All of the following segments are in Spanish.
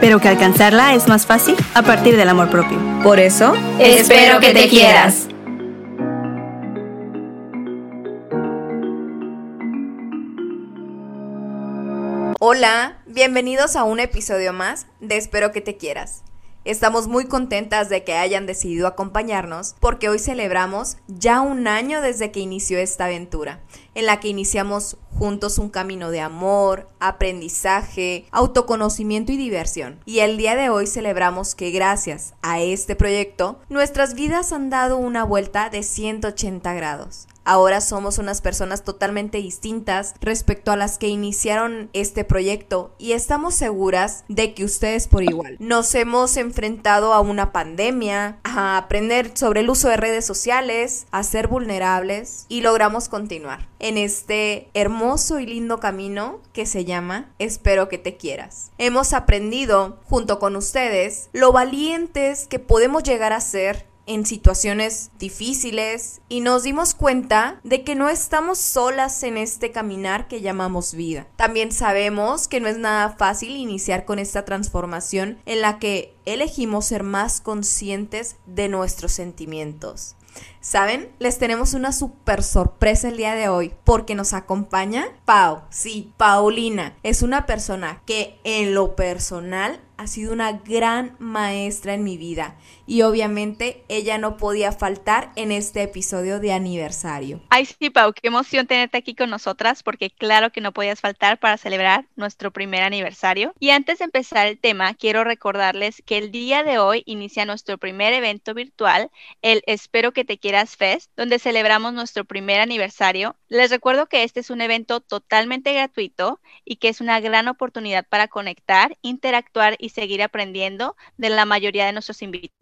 Pero que alcanzarla es más fácil a partir del amor propio. Por eso, Espero que te quieras. Hola, bienvenidos a un episodio más de Espero que te quieras. Estamos muy contentas de que hayan decidido acompañarnos porque hoy celebramos ya un año desde que inició esta aventura, en la que iniciamos juntos un camino de amor, aprendizaje, autoconocimiento y diversión. Y el día de hoy celebramos que gracias a este proyecto nuestras vidas han dado una vuelta de 180 grados. Ahora somos unas personas totalmente distintas respecto a las que iniciaron este proyecto y estamos seguras de que ustedes por igual. Nos hemos enfrentado a una pandemia, a aprender sobre el uso de redes sociales, a ser vulnerables y logramos continuar en este hermoso y lindo camino que se llama Espero que te quieras. Hemos aprendido junto con ustedes lo valientes que podemos llegar a ser en situaciones difíciles y nos dimos cuenta de que no estamos solas en este caminar que llamamos vida. También sabemos que no es nada fácil iniciar con esta transformación en la que elegimos ser más conscientes de nuestros sentimientos. ¿Saben? Les tenemos una super sorpresa el día de hoy porque nos acompaña Pau. Sí, Paulina es una persona que en lo personal ha sido una gran maestra en mi vida y obviamente ella no podía faltar en este episodio de aniversario. Ay, sí, Pau, qué emoción tenerte aquí con nosotras, porque claro que no podías faltar para celebrar nuestro primer aniversario. Y antes de empezar el tema, quiero recordarles que el día de hoy inicia nuestro primer evento virtual, el Espero que te quieras Fest, donde celebramos nuestro primer aniversario. Les recuerdo que este es un evento totalmente gratuito y que es una gran oportunidad para conectar, interactuar y seguir aprendiendo de la mayoría de nuestros invitados.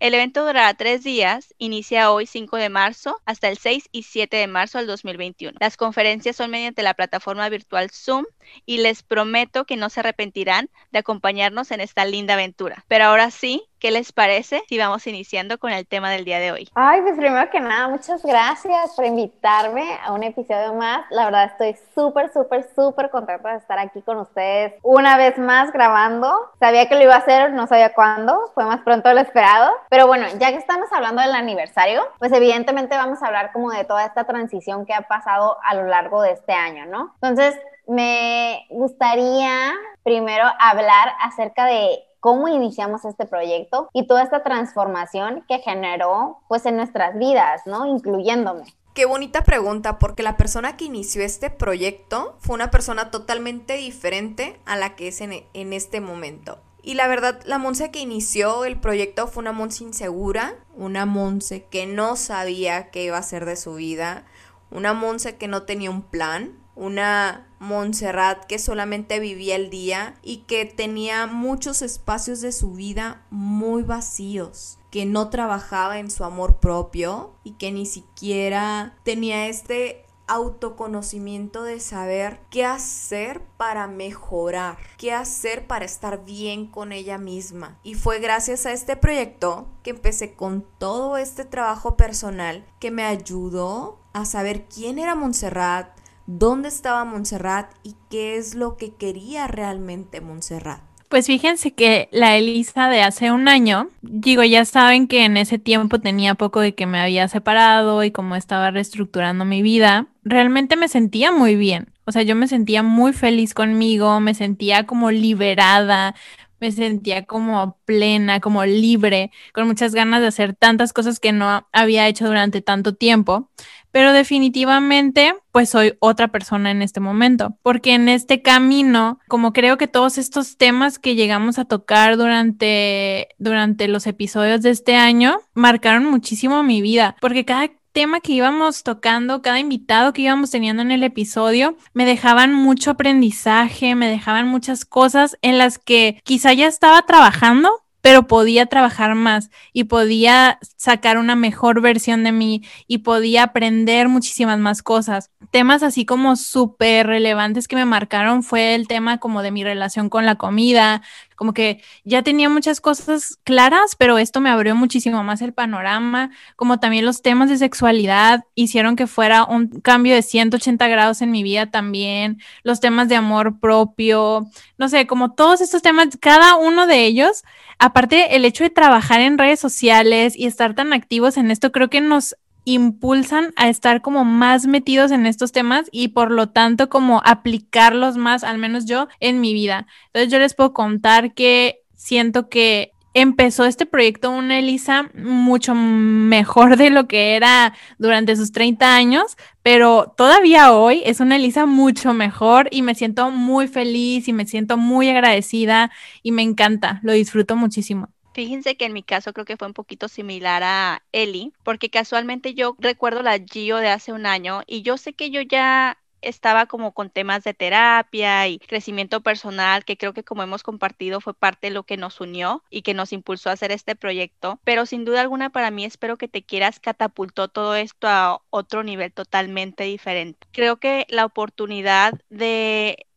El evento durará tres días, inicia hoy 5 de marzo hasta el 6 y 7 de marzo del 2021. Las conferencias son mediante la plataforma virtual Zoom y les prometo que no se arrepentirán de acompañarnos en esta linda aventura. Pero ahora sí, ¿qué les parece si vamos iniciando con el tema del día de hoy? Ay, pues primero que nada, muchas gracias por invitarme a un episodio más. La verdad estoy súper, súper, súper contenta de estar aquí con ustedes una vez más grabando. Sabía que lo iba a hacer, no sabía cuándo, fue más pronto de lo esperado. Pero bueno, ya que estamos hablando del aniversario, pues evidentemente vamos a hablar como de toda esta transición que ha pasado a lo largo de este año, ¿no? Entonces, me gustaría primero hablar acerca de cómo iniciamos este proyecto y toda esta transformación que generó pues en nuestras vidas, ¿no? Incluyéndome. Qué bonita pregunta, porque la persona que inició este proyecto fue una persona totalmente diferente a la que es en, en este momento. Y la verdad, la Monse que inició el proyecto fue una Monse insegura, una Monse que no sabía qué iba a hacer de su vida, una Monse que no tenía un plan, una Montserrat que solamente vivía el día y que tenía muchos espacios de su vida muy vacíos, que no trabajaba en su amor propio y que ni siquiera tenía este autoconocimiento de saber qué hacer para mejorar, qué hacer para estar bien con ella misma. Y fue gracias a este proyecto que empecé con todo este trabajo personal que me ayudó a saber quién era Montserrat, dónde estaba Montserrat y qué es lo que quería realmente Montserrat. Pues fíjense que la Elisa de hace un año, digo, ya saben que en ese tiempo tenía poco de que me había separado y como estaba reestructurando mi vida, realmente me sentía muy bien. O sea, yo me sentía muy feliz conmigo, me sentía como liberada, me sentía como plena, como libre, con muchas ganas de hacer tantas cosas que no había hecho durante tanto tiempo pero definitivamente pues soy otra persona en este momento, porque en este camino, como creo que todos estos temas que llegamos a tocar durante, durante los episodios de este año marcaron muchísimo mi vida, porque cada tema que íbamos tocando, cada invitado que íbamos teniendo en el episodio, me dejaban mucho aprendizaje, me dejaban muchas cosas en las que quizá ya estaba trabajando, pero podía trabajar más y podía sacar una mejor versión de mí y podía aprender muchísimas más cosas. Temas así como súper relevantes que me marcaron fue el tema como de mi relación con la comida, como que ya tenía muchas cosas claras, pero esto me abrió muchísimo más el panorama, como también los temas de sexualidad hicieron que fuera un cambio de 180 grados en mi vida también, los temas de amor propio, no sé, como todos estos temas, cada uno de ellos, aparte el hecho de trabajar en redes sociales y estar tan activos en esto, creo que nos impulsan a estar como más metidos en estos temas y por lo tanto como aplicarlos más, al menos yo, en mi vida. Entonces yo les puedo contar que siento que empezó este proyecto una Elisa mucho mejor de lo que era durante sus 30 años, pero todavía hoy es una Elisa mucho mejor y me siento muy feliz y me siento muy agradecida y me encanta, lo disfruto muchísimo. Fíjense que en mi caso creo que fue un poquito similar a Eli, porque casualmente yo recuerdo la Gio de hace un año y yo sé que yo ya estaba como con temas de terapia y crecimiento personal, que creo que como hemos compartido fue parte de lo que nos unió y que nos impulsó a hacer este proyecto. Pero sin duda alguna para mí espero que te quieras catapultó todo esto a otro nivel totalmente diferente. Creo que la oportunidad de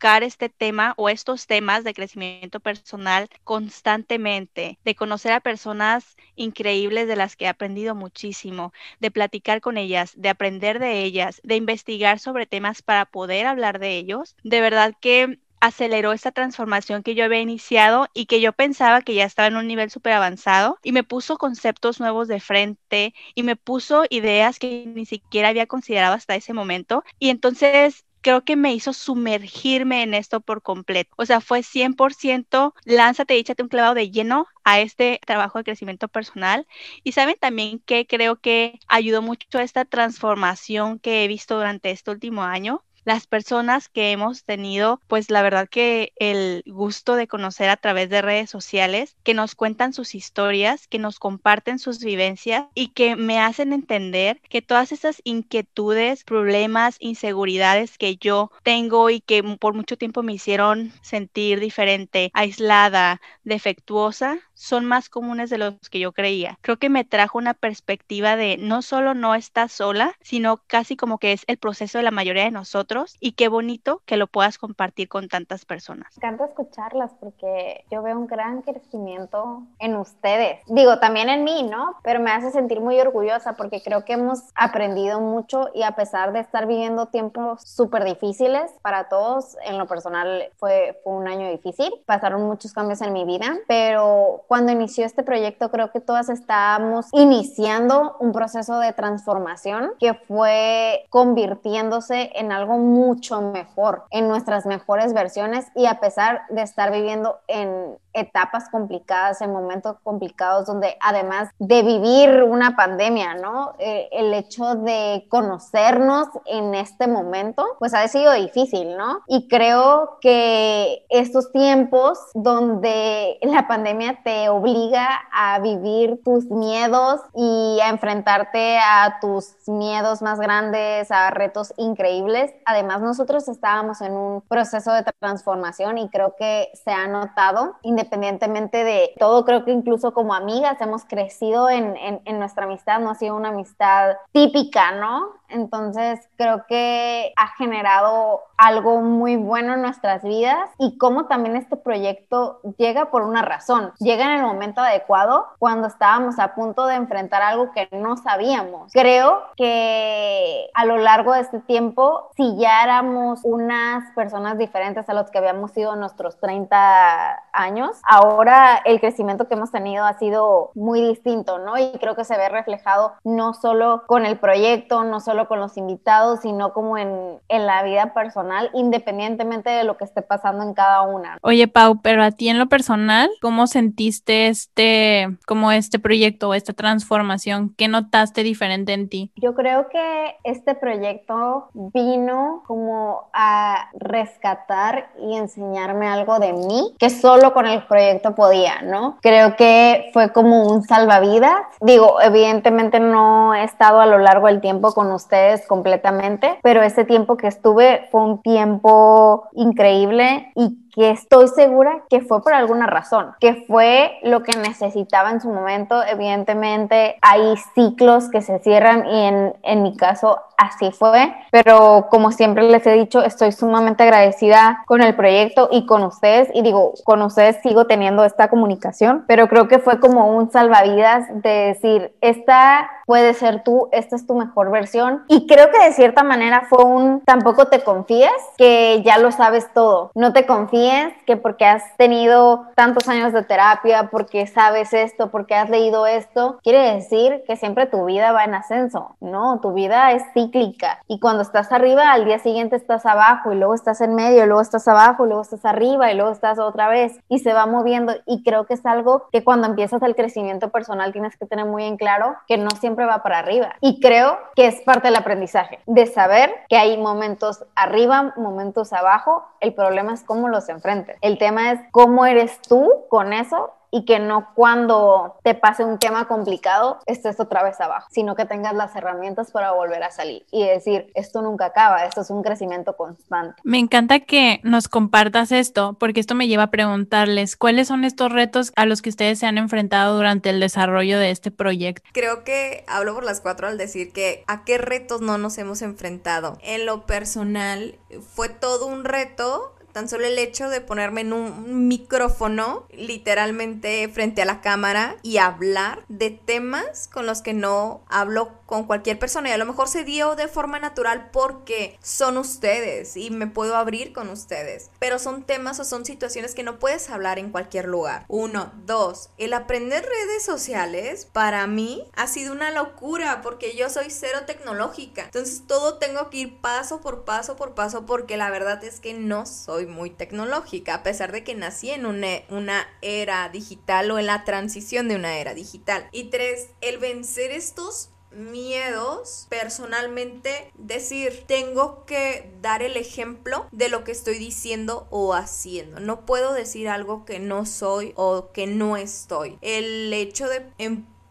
este tema o estos temas de crecimiento personal constantemente, de conocer a personas increíbles de las que he aprendido muchísimo, de platicar con ellas, de aprender de ellas, de investigar sobre temas para poder hablar de ellos. De verdad que aceleró esta transformación que yo había iniciado y que yo pensaba que ya estaba en un nivel súper avanzado y me puso conceptos nuevos de frente y me puso ideas que ni siquiera había considerado hasta ese momento. Y entonces creo que me hizo sumergirme en esto por completo. O sea, fue 100% lánzate y échate un clavado de lleno a este trabajo de crecimiento personal. Y saben también que creo que ayudó mucho a esta transformación que he visto durante este último año las personas que hemos tenido, pues la verdad que el gusto de conocer a través de redes sociales, que nos cuentan sus historias, que nos comparten sus vivencias y que me hacen entender que todas esas inquietudes, problemas, inseguridades que yo tengo y que por mucho tiempo me hicieron sentir diferente, aislada, defectuosa, son más comunes de los que yo creía. Creo que me trajo una perspectiva de no solo no estás sola, sino casi como que es el proceso de la mayoría de nosotros y qué bonito que lo puedas compartir con tantas personas. Me encanta escucharlas porque yo veo un gran crecimiento en ustedes. Digo, también en mí, ¿no? Pero me hace sentir muy orgullosa porque creo que hemos aprendido mucho y a pesar de estar viviendo tiempos súper difíciles para todos, en lo personal fue, fue un año difícil, pasaron muchos cambios en mi vida, pero cuando inició este proyecto creo que todas estábamos iniciando un proceso de transformación que fue convirtiéndose en algo mucho mejor, en nuestras mejores versiones y a pesar de estar viviendo en etapas complicadas, en momentos complicados donde además de vivir una pandemia, ¿no? Eh, el hecho de conocernos en este momento, pues ha sido difícil, ¿no? Y creo que estos tiempos donde la pandemia te obliga a vivir tus miedos y a enfrentarte a tus miedos más grandes, a retos increíbles, además nosotros estábamos en un proceso de transformación y creo que se ha notado, independientemente independientemente de todo, creo que incluso como amigas hemos crecido en, en, nuestra amistad, no ha sido una amistad típica, ¿no? Entonces creo que ha generado algo muy bueno en nuestras vidas y cómo también este proyecto llega por una razón, llega en el momento adecuado cuando estábamos a punto de enfrentar algo que no sabíamos. Creo que a lo largo de este tiempo, si ya éramos unas personas diferentes a los que habíamos sido nuestros 30 años, ahora el crecimiento que hemos tenido ha sido muy distinto, ¿no? Y creo que se ve reflejado no solo con el proyecto, no solo con los invitados, sino como en, en la vida personal independientemente de lo que esté pasando en cada una. Oye, Pau, pero a ti en lo personal, ¿cómo sentiste este, como este proyecto, esta transformación? ¿Qué notaste diferente en ti? Yo creo que este proyecto vino como a rescatar y enseñarme algo de mí que solo con el proyecto podía, ¿no? Creo que fue como un salvavidas. Digo, evidentemente no he estado a lo largo del tiempo con ustedes completamente, pero ese tiempo que estuve fue un tiempo increíble y que estoy segura que fue por alguna razón, que fue lo que necesitaba en su momento. Evidentemente hay ciclos que se cierran y en, en mi caso así fue, pero como siempre les he dicho, estoy sumamente agradecida con el proyecto y con ustedes. Y digo, con ustedes sigo teniendo esta comunicación, pero creo que fue como un salvavidas de decir, esta puede ser tú, esta es tu mejor versión y creo que de cierta manera fue un, tampoco te confíes que ya lo sabes todo, no te confíes que porque has tenido tantos años de terapia, porque sabes esto, porque has leído esto, quiere decir que siempre tu vida va en ascenso, no, tu vida es cíclica. Y cuando estás arriba al día siguiente estás abajo y luego estás en medio, y luego estás abajo, y luego estás arriba y luego estás otra vez y se va moviendo. Y creo que es algo que cuando empiezas el crecimiento personal tienes que tener muy en claro que no siempre va para arriba. Y creo que es parte del aprendizaje de saber que hay momentos arriba, momentos abajo, el problema es cómo los enfrentes. El tema es cómo eres tú con eso y que no cuando te pase un tema complicado estés otra vez abajo, sino que tengas las herramientas para volver a salir y decir, esto nunca acaba, esto es un crecimiento constante. Me encanta que nos compartas esto, porque esto me lleva a preguntarles, ¿cuáles son estos retos a los que ustedes se han enfrentado durante el desarrollo de este proyecto? Creo que hablo por las cuatro al decir que a qué retos no nos hemos enfrentado. En lo personal, fue todo un reto Tan solo el hecho de ponerme en un micrófono, literalmente frente a la cámara, y hablar de temas con los que no hablo con cualquier persona. Y a lo mejor se dio de forma natural porque son ustedes y me puedo abrir con ustedes. Pero son temas o son situaciones que no puedes hablar en cualquier lugar. Uno, dos, el aprender redes sociales para mí ha sido una locura porque yo soy cero tecnológica. Entonces todo tengo que ir paso por paso por paso porque la verdad es que no soy muy tecnológica, a pesar de que nací en una, una era digital o en la transición de una era digital. Y tres, el vencer estos miedos personalmente decir tengo que dar el ejemplo de lo que estoy diciendo o haciendo no puedo decir algo que no soy o que no estoy el hecho de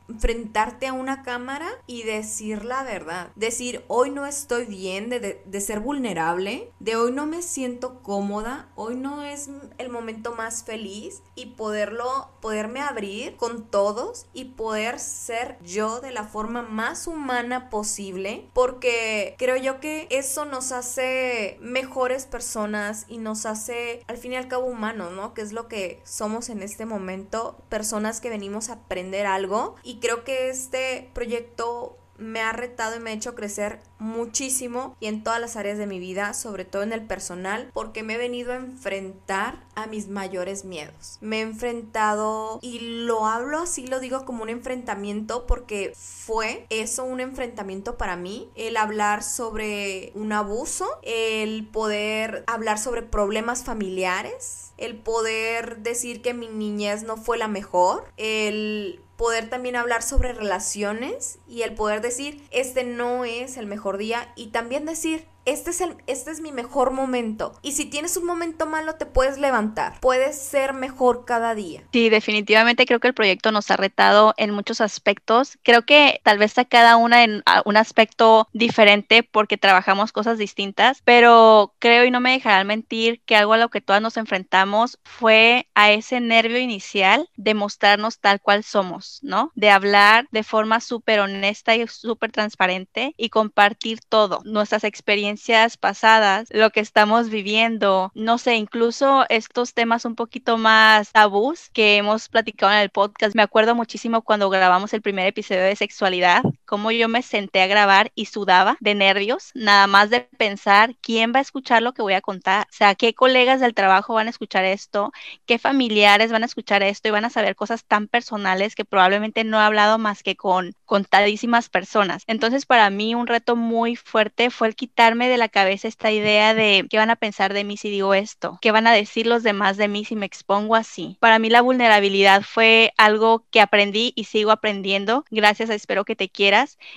enfrentarte a una cámara y decir la verdad. Decir, hoy no estoy bien de, de, ser vulnerable, de hoy no me siento cómoda, hoy no es el momento más feliz y poderlo, poderme abrir con todos y poder ser yo de la forma más humana posible, porque creo yo que eso nos hace mejores personas y nos hace al fin y al cabo humanos, ¿no? Que es lo que somos en este momento, personas que venimos a aprender algo y creo que este proyecto me ha retado y me ha hecho crecer muchísimo y en todas las áreas de mi vida, sobre todo en el personal, porque me he venido a enfrentar a mis mayores miedos. Me he enfrentado y lo hablo así, lo digo como un enfrentamiento porque fue eso un enfrentamiento para mí, el hablar sobre un abuso, el poder hablar sobre problemas familiares, el poder decir que mi niñez no fue la mejor, el poder también hablar sobre relaciones y el poder decir, este no es el mejor día y también decir, este es, el, este es mi mejor momento. Y si tienes un momento malo, te puedes levantar. Puedes ser mejor cada día. Sí, definitivamente creo que el proyecto nos ha retado en muchos aspectos. Creo que tal vez a cada una en un aspecto diferente porque trabajamos cosas distintas, pero creo y no me dejarán mentir que algo a lo que todas nos enfrentamos fue a ese nervio inicial de mostrarnos tal cual somos, ¿no? De hablar de forma súper honesta y súper transparente y compartir todo, nuestras experiencias pasadas, lo que estamos viviendo, no sé, incluso estos temas un poquito más tabús que hemos platicado en el podcast. Me acuerdo muchísimo cuando grabamos el primer episodio de sexualidad, cómo yo me senté a grabar y sudaba de nervios, nada más de pensar quién va a escuchar lo que voy a contar, o sea, qué colegas del trabajo van a escuchar esto, qué familiares van a escuchar esto y van a saber cosas tan personales que probablemente no he hablado más que con contadísimas personas. Entonces, para mí un reto muy fuerte fue el quitarme de la cabeza esta idea de qué van a pensar de mí si digo esto, qué van a decir los demás de mí si me expongo así. Para mí la vulnerabilidad fue algo que aprendí y sigo aprendiendo gracias Espero que te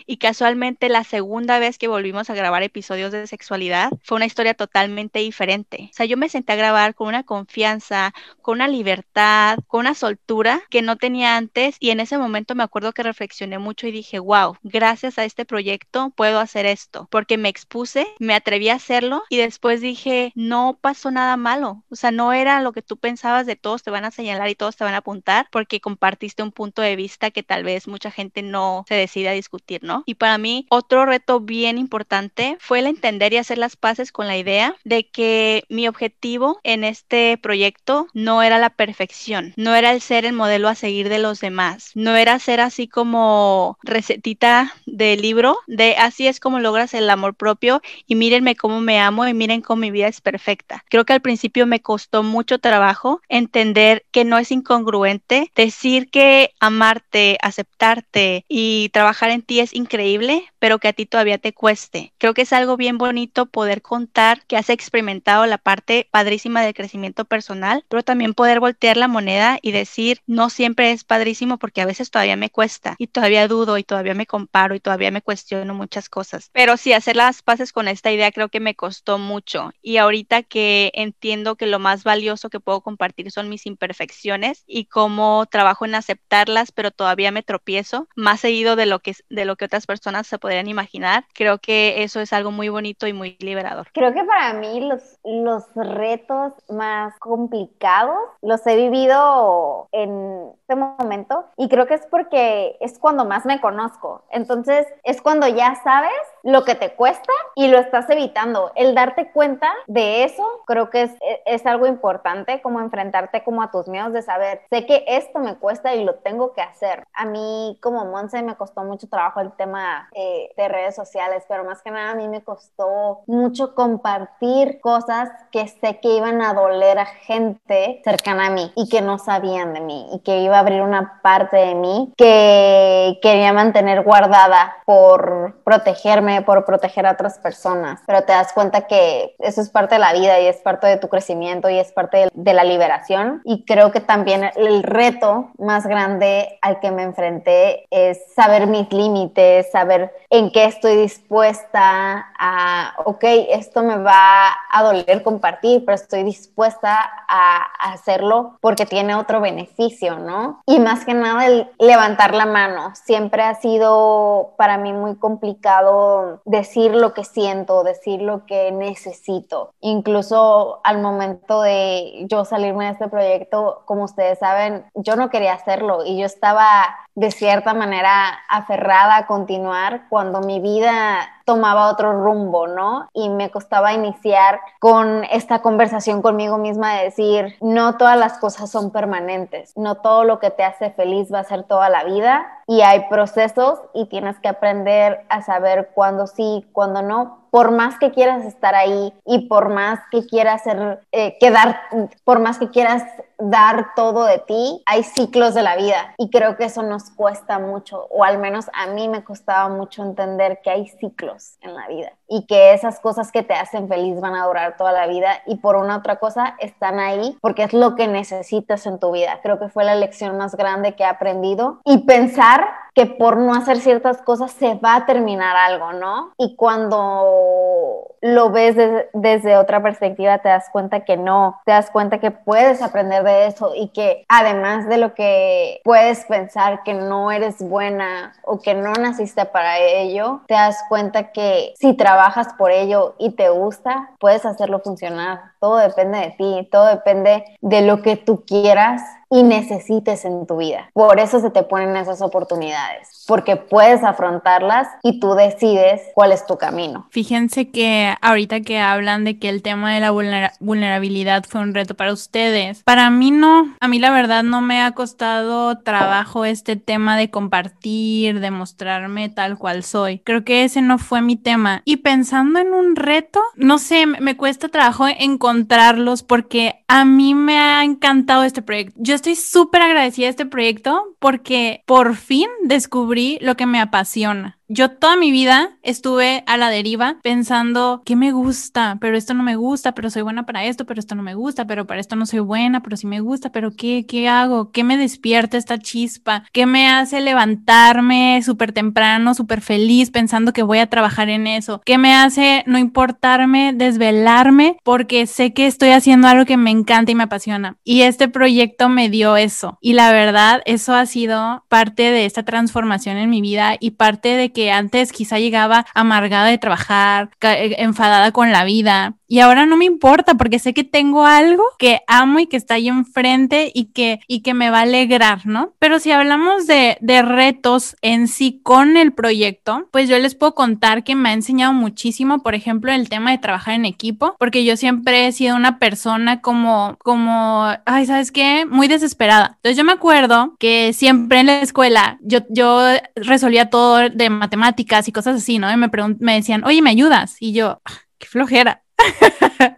y casualmente la segunda vez que volvimos a grabar episodios de sexualidad fue una historia totalmente diferente. O sea, yo me senté a grabar con una confianza, con una libertad, con una soltura que no tenía antes y en ese momento me acuerdo que reflexioné mucho y dije, wow, gracias a este proyecto puedo hacer esto, porque me expuse, me atreví a hacerlo y después dije, no pasó nada malo, o sea, no era lo que tú pensabas de todos te van a señalar y todos te van a apuntar porque compartiste un punto de vista que tal vez mucha gente no se decide a discutir, ¿no? Y para mí, otro reto bien importante fue el entender y hacer las paces con la idea de que mi objetivo en este proyecto no era la perfección, no era el ser el modelo a seguir de los demás, no era ser así como recetita de libro de así es como logras el amor propio y mírenme cómo me amo y miren cómo mi vida es perfecta. Creo que al principio me costó mucho trabajo entender que no es incongruente decir que amarte, aceptarte y trabajar en ti es increíble, pero que a ti todavía te cueste. Creo que es algo bien bonito poder contar que has experimentado la parte padrísima del crecimiento personal, pero también poder voltear la moneda y decir, no siempre es padrísimo porque a veces todavía me cuesta y todavía dudo y todavía me comparo y todavía me cuestiono muchas cosas. Pero sí, hacer las paces con esta idea creo que me costó mucho y ahorita que entiendo que lo más valioso que puedo compartir son mis imperfecciones y cómo trabajo en aceptarlas, pero todavía me tropiezo más seguido de lo que de lo que otras personas se podrían imaginar. Creo que eso es algo muy bonito y muy liberador. Creo que para mí los, los retos más complicados los he vivido en este momento y creo que es porque es cuando más me conozco. Entonces es cuando ya sabes lo que te cuesta y lo estás evitando. El darte cuenta de eso creo que es, es algo importante, como enfrentarte como a tus miedos de saber, sé que esto me cuesta y lo tengo que hacer. A mí como Monse me costó mucho trabajo el tema eh, de redes sociales, pero más que nada a mí me costó mucho compartir cosas que sé que iban a doler a gente cercana a mí y que no sabían de mí y que iba a abrir una parte de mí que quería mantener guardada por protegerme, por proteger a otras personas. Pero te das cuenta que eso es parte de la vida y es parte de tu crecimiento y es parte de la liberación. Y creo que también el reto más grande al que me enfrenté es saber mis límites, saber en qué estoy dispuesta a, ok, esto me va a doler compartir, pero estoy dispuesta a hacerlo porque tiene otro beneficio, ¿no? Y más que nada el levantar la mano. Siempre ha sido para mí muy complicado decir lo que siento, decir lo que necesito. Incluso al momento de yo salirme de este proyecto, como ustedes saben, yo no quería hacerlo y yo estaba de cierta manera aferrada a continuar cuando mi vida tomaba otro rumbo, ¿no? Y me costaba iniciar con esta conversación conmigo misma de decir, no todas las cosas son permanentes, no todo lo que te hace feliz va a ser toda la vida y hay procesos y tienes que aprender a saber cuándo sí, cuándo no, por más que quieras estar ahí y por más que quieras ser, eh, quedar, por más que quieras dar todo de ti, hay ciclos de la vida y creo que eso nos cuesta mucho, o al menos a mí me costaba mucho entender que hay ciclos en la vida y que esas cosas que te hacen feliz van a durar toda la vida y por una otra cosa están ahí porque es lo que necesitas en tu vida. Creo que fue la lección más grande que he aprendido y pensar que por no hacer ciertas cosas se va a terminar algo, ¿no? Y cuando lo ves desde otra perspectiva te das cuenta que no, te das cuenta que puedes aprender de eso y que además de lo que puedes pensar que no eres buena o que no naciste para ello, te das cuenta que si trabajas por ello y te gusta, puedes hacerlo funcionar. Todo depende de ti, todo depende de lo que tú quieras y necesites en tu vida. Por eso se te ponen esas oportunidades, porque puedes afrontarlas y tú decides cuál es tu camino. Fíjense que ahorita que hablan de que el tema de la vulnerabilidad fue un reto para ustedes, para mí no, a mí la verdad no me ha costado trabajo este tema de compartir, de mostrarme tal cual soy. Creo que ese no fue mi tema. Y pensando en un reto, no sé, me cuesta trabajo encontrarlos porque a mí me ha encantado este proyecto. Yo estoy súper agradecida a este proyecto porque por fin descubrí lo que me apasiona. Yo toda mi vida estuve a la deriva pensando qué me gusta, pero esto no me gusta, pero soy buena para esto, pero esto no me gusta, pero para esto no soy buena, pero sí me gusta, pero ¿qué, qué hago? ¿Qué me despierta esta chispa? ¿Qué me hace levantarme súper temprano, súper feliz pensando que voy a trabajar en eso? ¿Qué me hace no importarme, desvelarme porque sé que estoy haciendo algo que me encanta y me apasiona? Y este proyecto me dio eso. Y la verdad, eso ha sido parte de esta transformación en mi vida y parte de antes quizá llegaba amargada de trabajar, eh, enfadada con la vida. Y ahora no me importa porque sé que tengo algo que amo y que está ahí enfrente y que, y que me va a alegrar, ¿no? Pero si hablamos de, de retos en sí con el proyecto, pues yo les puedo contar que me ha enseñado muchísimo, por ejemplo, el tema de trabajar en equipo, porque yo siempre he sido una persona como, como, ay, ¿sabes qué? Muy desesperada. Entonces yo me acuerdo que siempre en la escuela yo, yo resolvía todo de matemáticas y cosas así, ¿no? Y me, me decían, oye, ¿me ayudas? Y yo, ah, qué flojera.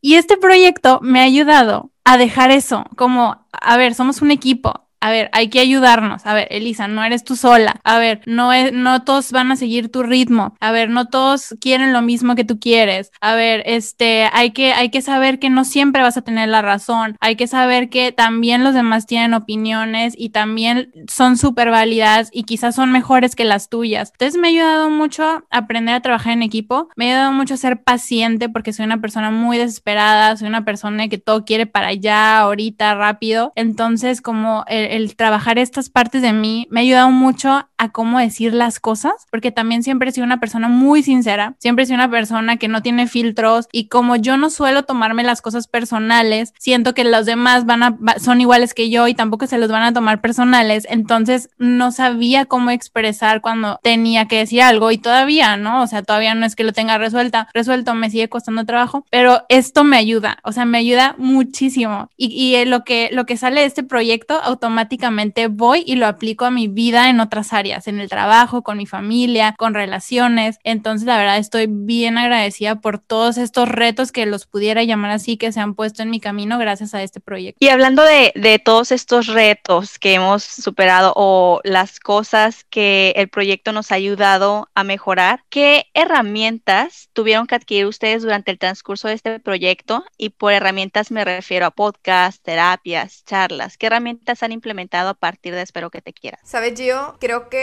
y este proyecto me ha ayudado a dejar eso, como, a ver, somos un equipo, a ver, hay que ayudarnos. A ver, Elisa, no eres tú sola. A ver, no es, no todos van a seguir tu ritmo. A ver, no todos quieren lo mismo que tú quieres. A ver, este, hay que, hay que saber que no siempre vas a tener la razón. Hay que saber que también los demás tienen opiniones y también son súper válidas y quizás son mejores que las tuyas. Entonces me ha ayudado mucho aprender a trabajar en equipo. Me ha ayudado mucho a ser paciente porque soy una persona muy desesperada. Soy una persona que todo quiere para allá, ahorita, rápido. Entonces, como el, el trabajar estas partes de mí me ha ayudado mucho a cómo decir las cosas, porque también siempre he sido una persona muy sincera, siempre he sido una persona que no tiene filtros y como yo no suelo tomarme las cosas personales, siento que los demás van a, son iguales que yo y tampoco se los van a tomar personales, entonces no sabía cómo expresar cuando tenía que decir algo y todavía, ¿no? O sea, todavía no es que lo tenga resuelta, resuelto, me sigue costando trabajo, pero esto me ayuda, o sea, me ayuda muchísimo y, y lo que, lo que sale de este proyecto automáticamente voy y lo aplico a mi vida en otras áreas en el trabajo, con mi familia, con relaciones. Entonces, la verdad, estoy bien agradecida por todos estos retos que los pudiera llamar así, que se han puesto en mi camino gracias a este proyecto. Y hablando de, de todos estos retos que hemos superado o las cosas que el proyecto nos ha ayudado a mejorar, ¿qué herramientas tuvieron que adquirir ustedes durante el transcurso de este proyecto? Y por herramientas me refiero a podcasts, terapias, charlas. ¿Qué herramientas han implementado a partir de Espero que te quieras? Sabes, Gio, creo que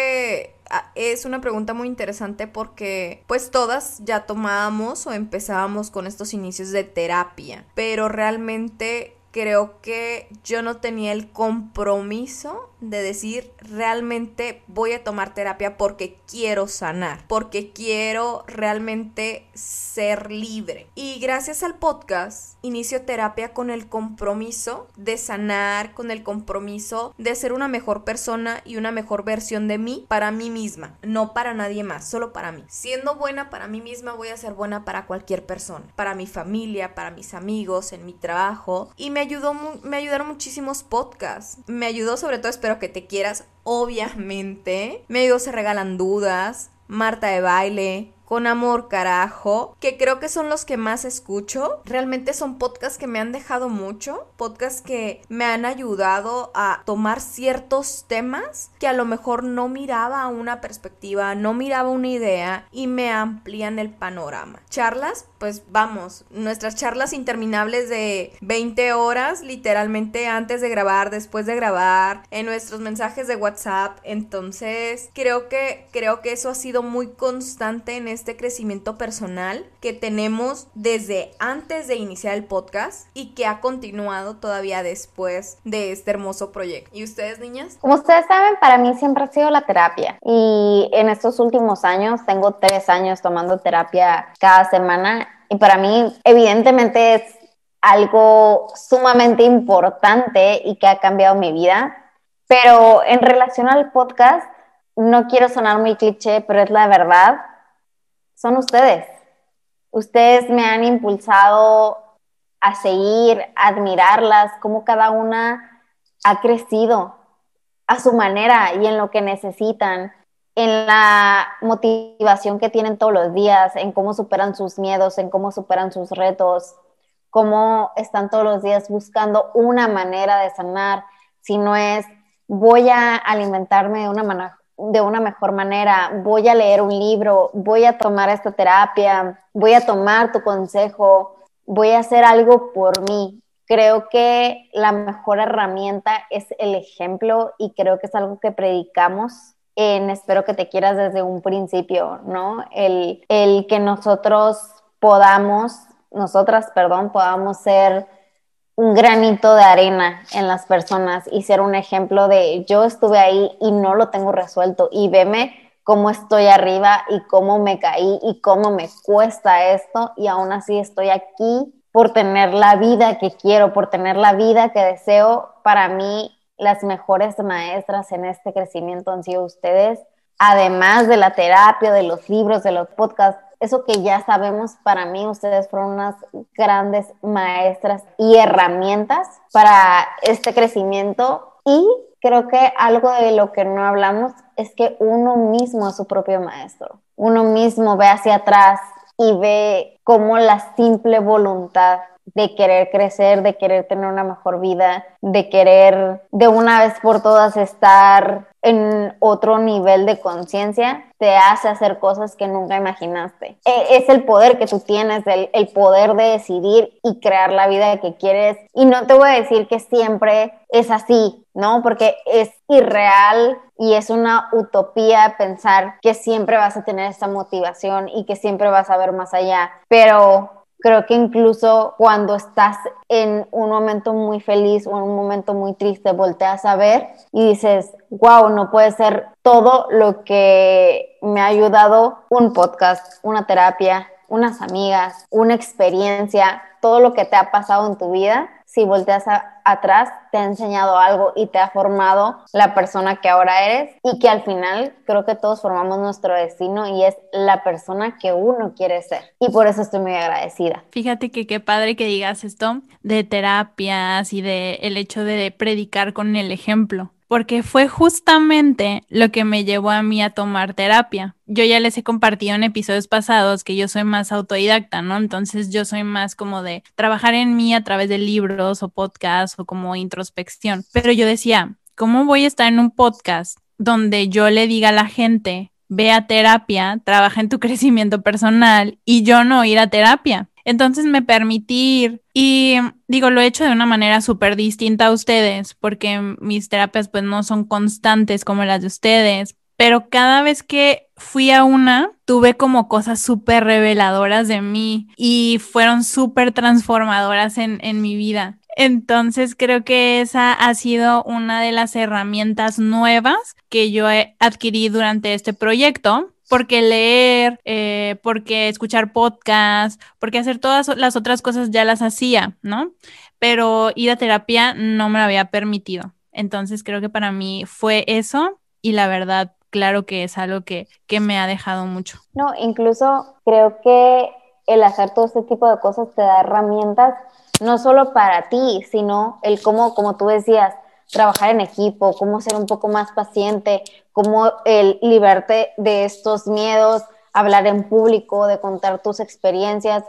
Ah, es una pregunta muy interesante porque pues todas ya tomábamos o empezábamos con estos inicios de terapia, pero realmente creo que yo no tenía el compromiso de decir realmente voy a tomar terapia porque quiero sanar, porque quiero realmente ser libre. Y gracias al podcast inicio terapia con el compromiso de sanar, con el compromiso de ser una mejor persona y una mejor versión de mí para mí misma, no para nadie más, solo para mí. Siendo buena para mí misma voy a ser buena para cualquier persona, para mi familia, para mis amigos, en mi trabajo y me ayudó me ayudaron muchísimos podcasts. Me ayudó sobre todo espero que te quieras, obviamente. Me ayudó Se Regalan Dudas, Marta de Baile, con amor carajo, que creo que son los que más escucho. Realmente son podcasts que me han dejado mucho, podcasts que me han ayudado a tomar ciertos temas que a lo mejor no miraba una perspectiva, no miraba una idea y me amplían el panorama. Charlas, pues vamos, nuestras charlas interminables de 20 horas literalmente antes de grabar, después de grabar, en nuestros mensajes de WhatsApp. Entonces, creo que creo que eso ha sido muy constante en este crecimiento personal que tenemos desde antes de iniciar el podcast y que ha continuado todavía después de este hermoso proyecto. ¿Y ustedes, niñas? Como ustedes saben, para mí siempre ha sido la terapia y en estos últimos años, tengo tres años tomando terapia cada semana y para mí evidentemente es algo sumamente importante y que ha cambiado mi vida. Pero en relación al podcast, no quiero sonar muy cliché, pero es la verdad son ustedes. Ustedes me han impulsado a seguir, a admirarlas, cómo cada una ha crecido a su manera y en lo que necesitan, en la motivación que tienen todos los días, en cómo superan sus miedos, en cómo superan sus retos, cómo están todos los días buscando una manera de sanar, si no es voy a alimentarme de una, de una mejor manera, voy a leer un libro, voy a tomar esta terapia, voy a tomar tu consejo, voy a hacer algo por mí. Creo que la mejor herramienta es el ejemplo y creo que es algo que predicamos en Espero que te quieras desde un principio, ¿no? El, el que nosotros podamos, nosotras, perdón, podamos ser un granito de arena en las personas y ser un ejemplo de yo estuve ahí y no lo tengo resuelto y veme cómo estoy arriba y cómo me caí y cómo me cuesta esto y aún así estoy aquí por tener la vida que quiero, por tener la vida que deseo. Para mí, las mejores maestras en este crecimiento han sido ustedes, además de la terapia, de los libros, de los podcasts. Eso que ya sabemos, para mí ustedes fueron unas grandes maestras y herramientas para este crecimiento y creo que algo de lo que no hablamos es que uno mismo es su propio maestro. Uno mismo ve hacia atrás y ve cómo la simple voluntad de querer crecer, de querer tener una mejor vida, de querer de una vez por todas estar en otro nivel de conciencia, te hace hacer cosas que nunca imaginaste. E, es el poder que tú tienes, el, el, poder de decidir y crear la vida que quieres. Y no te voy a decir que siempre es así, ¿no? Porque es irreal y es una utopía pensar que siempre vas a tener esta motivación y que siempre vas a ver más allá. Pero Creo que incluso cuando estás en un momento muy feliz o en un momento muy triste, volteas a ver y dices, wow, no puede ser todo lo que me ha ayudado un podcast, una terapia, unas amigas, una experiencia, todo lo que te ha pasado en tu vida si volteas atrás, te ha enseñado algo y te ha formado la persona que ahora eres y que al final creo que todos formamos nuestro destino y es la persona que uno quiere ser. Y por eso estoy muy agradecida. Fíjate que qué padre que digas esto de terapias y de el hecho de predicar con el ejemplo porque fue justamente lo que me llevó a mí a tomar terapia. Yo ya les he compartido en episodios pasados que yo soy más autodidacta, ¿no? Entonces yo soy más como de trabajar en mí a través de libros o podcasts o como introspección. Pero yo decía, ¿cómo voy a estar en un podcast donde yo le diga a la gente, ve a terapia, trabaja en tu crecimiento personal y yo no ir a terapia? Entonces me permití ir. Y digo, lo he hecho de una manera súper distinta a ustedes porque mis terapias pues no son constantes como las de ustedes, pero cada vez que fui a una, tuve como cosas súper reveladoras de mí y fueron súper transformadoras en, en mi vida. Entonces creo que esa ha sido una de las herramientas nuevas que yo he adquirido durante este proyecto porque leer, eh, porque escuchar podcast, porque hacer todas las otras cosas ya las hacía, ¿no? Pero ir a terapia no me lo había permitido. Entonces creo que para mí fue eso y la verdad, claro que es algo que, que me ha dejado mucho. No, incluso creo que el hacer todo este tipo de cosas te da herramientas no solo para ti, sino el cómo, como tú decías, trabajar en equipo, cómo ser un poco más paciente, cómo el liberarte de estos miedos, hablar en público, de contar tus experiencias.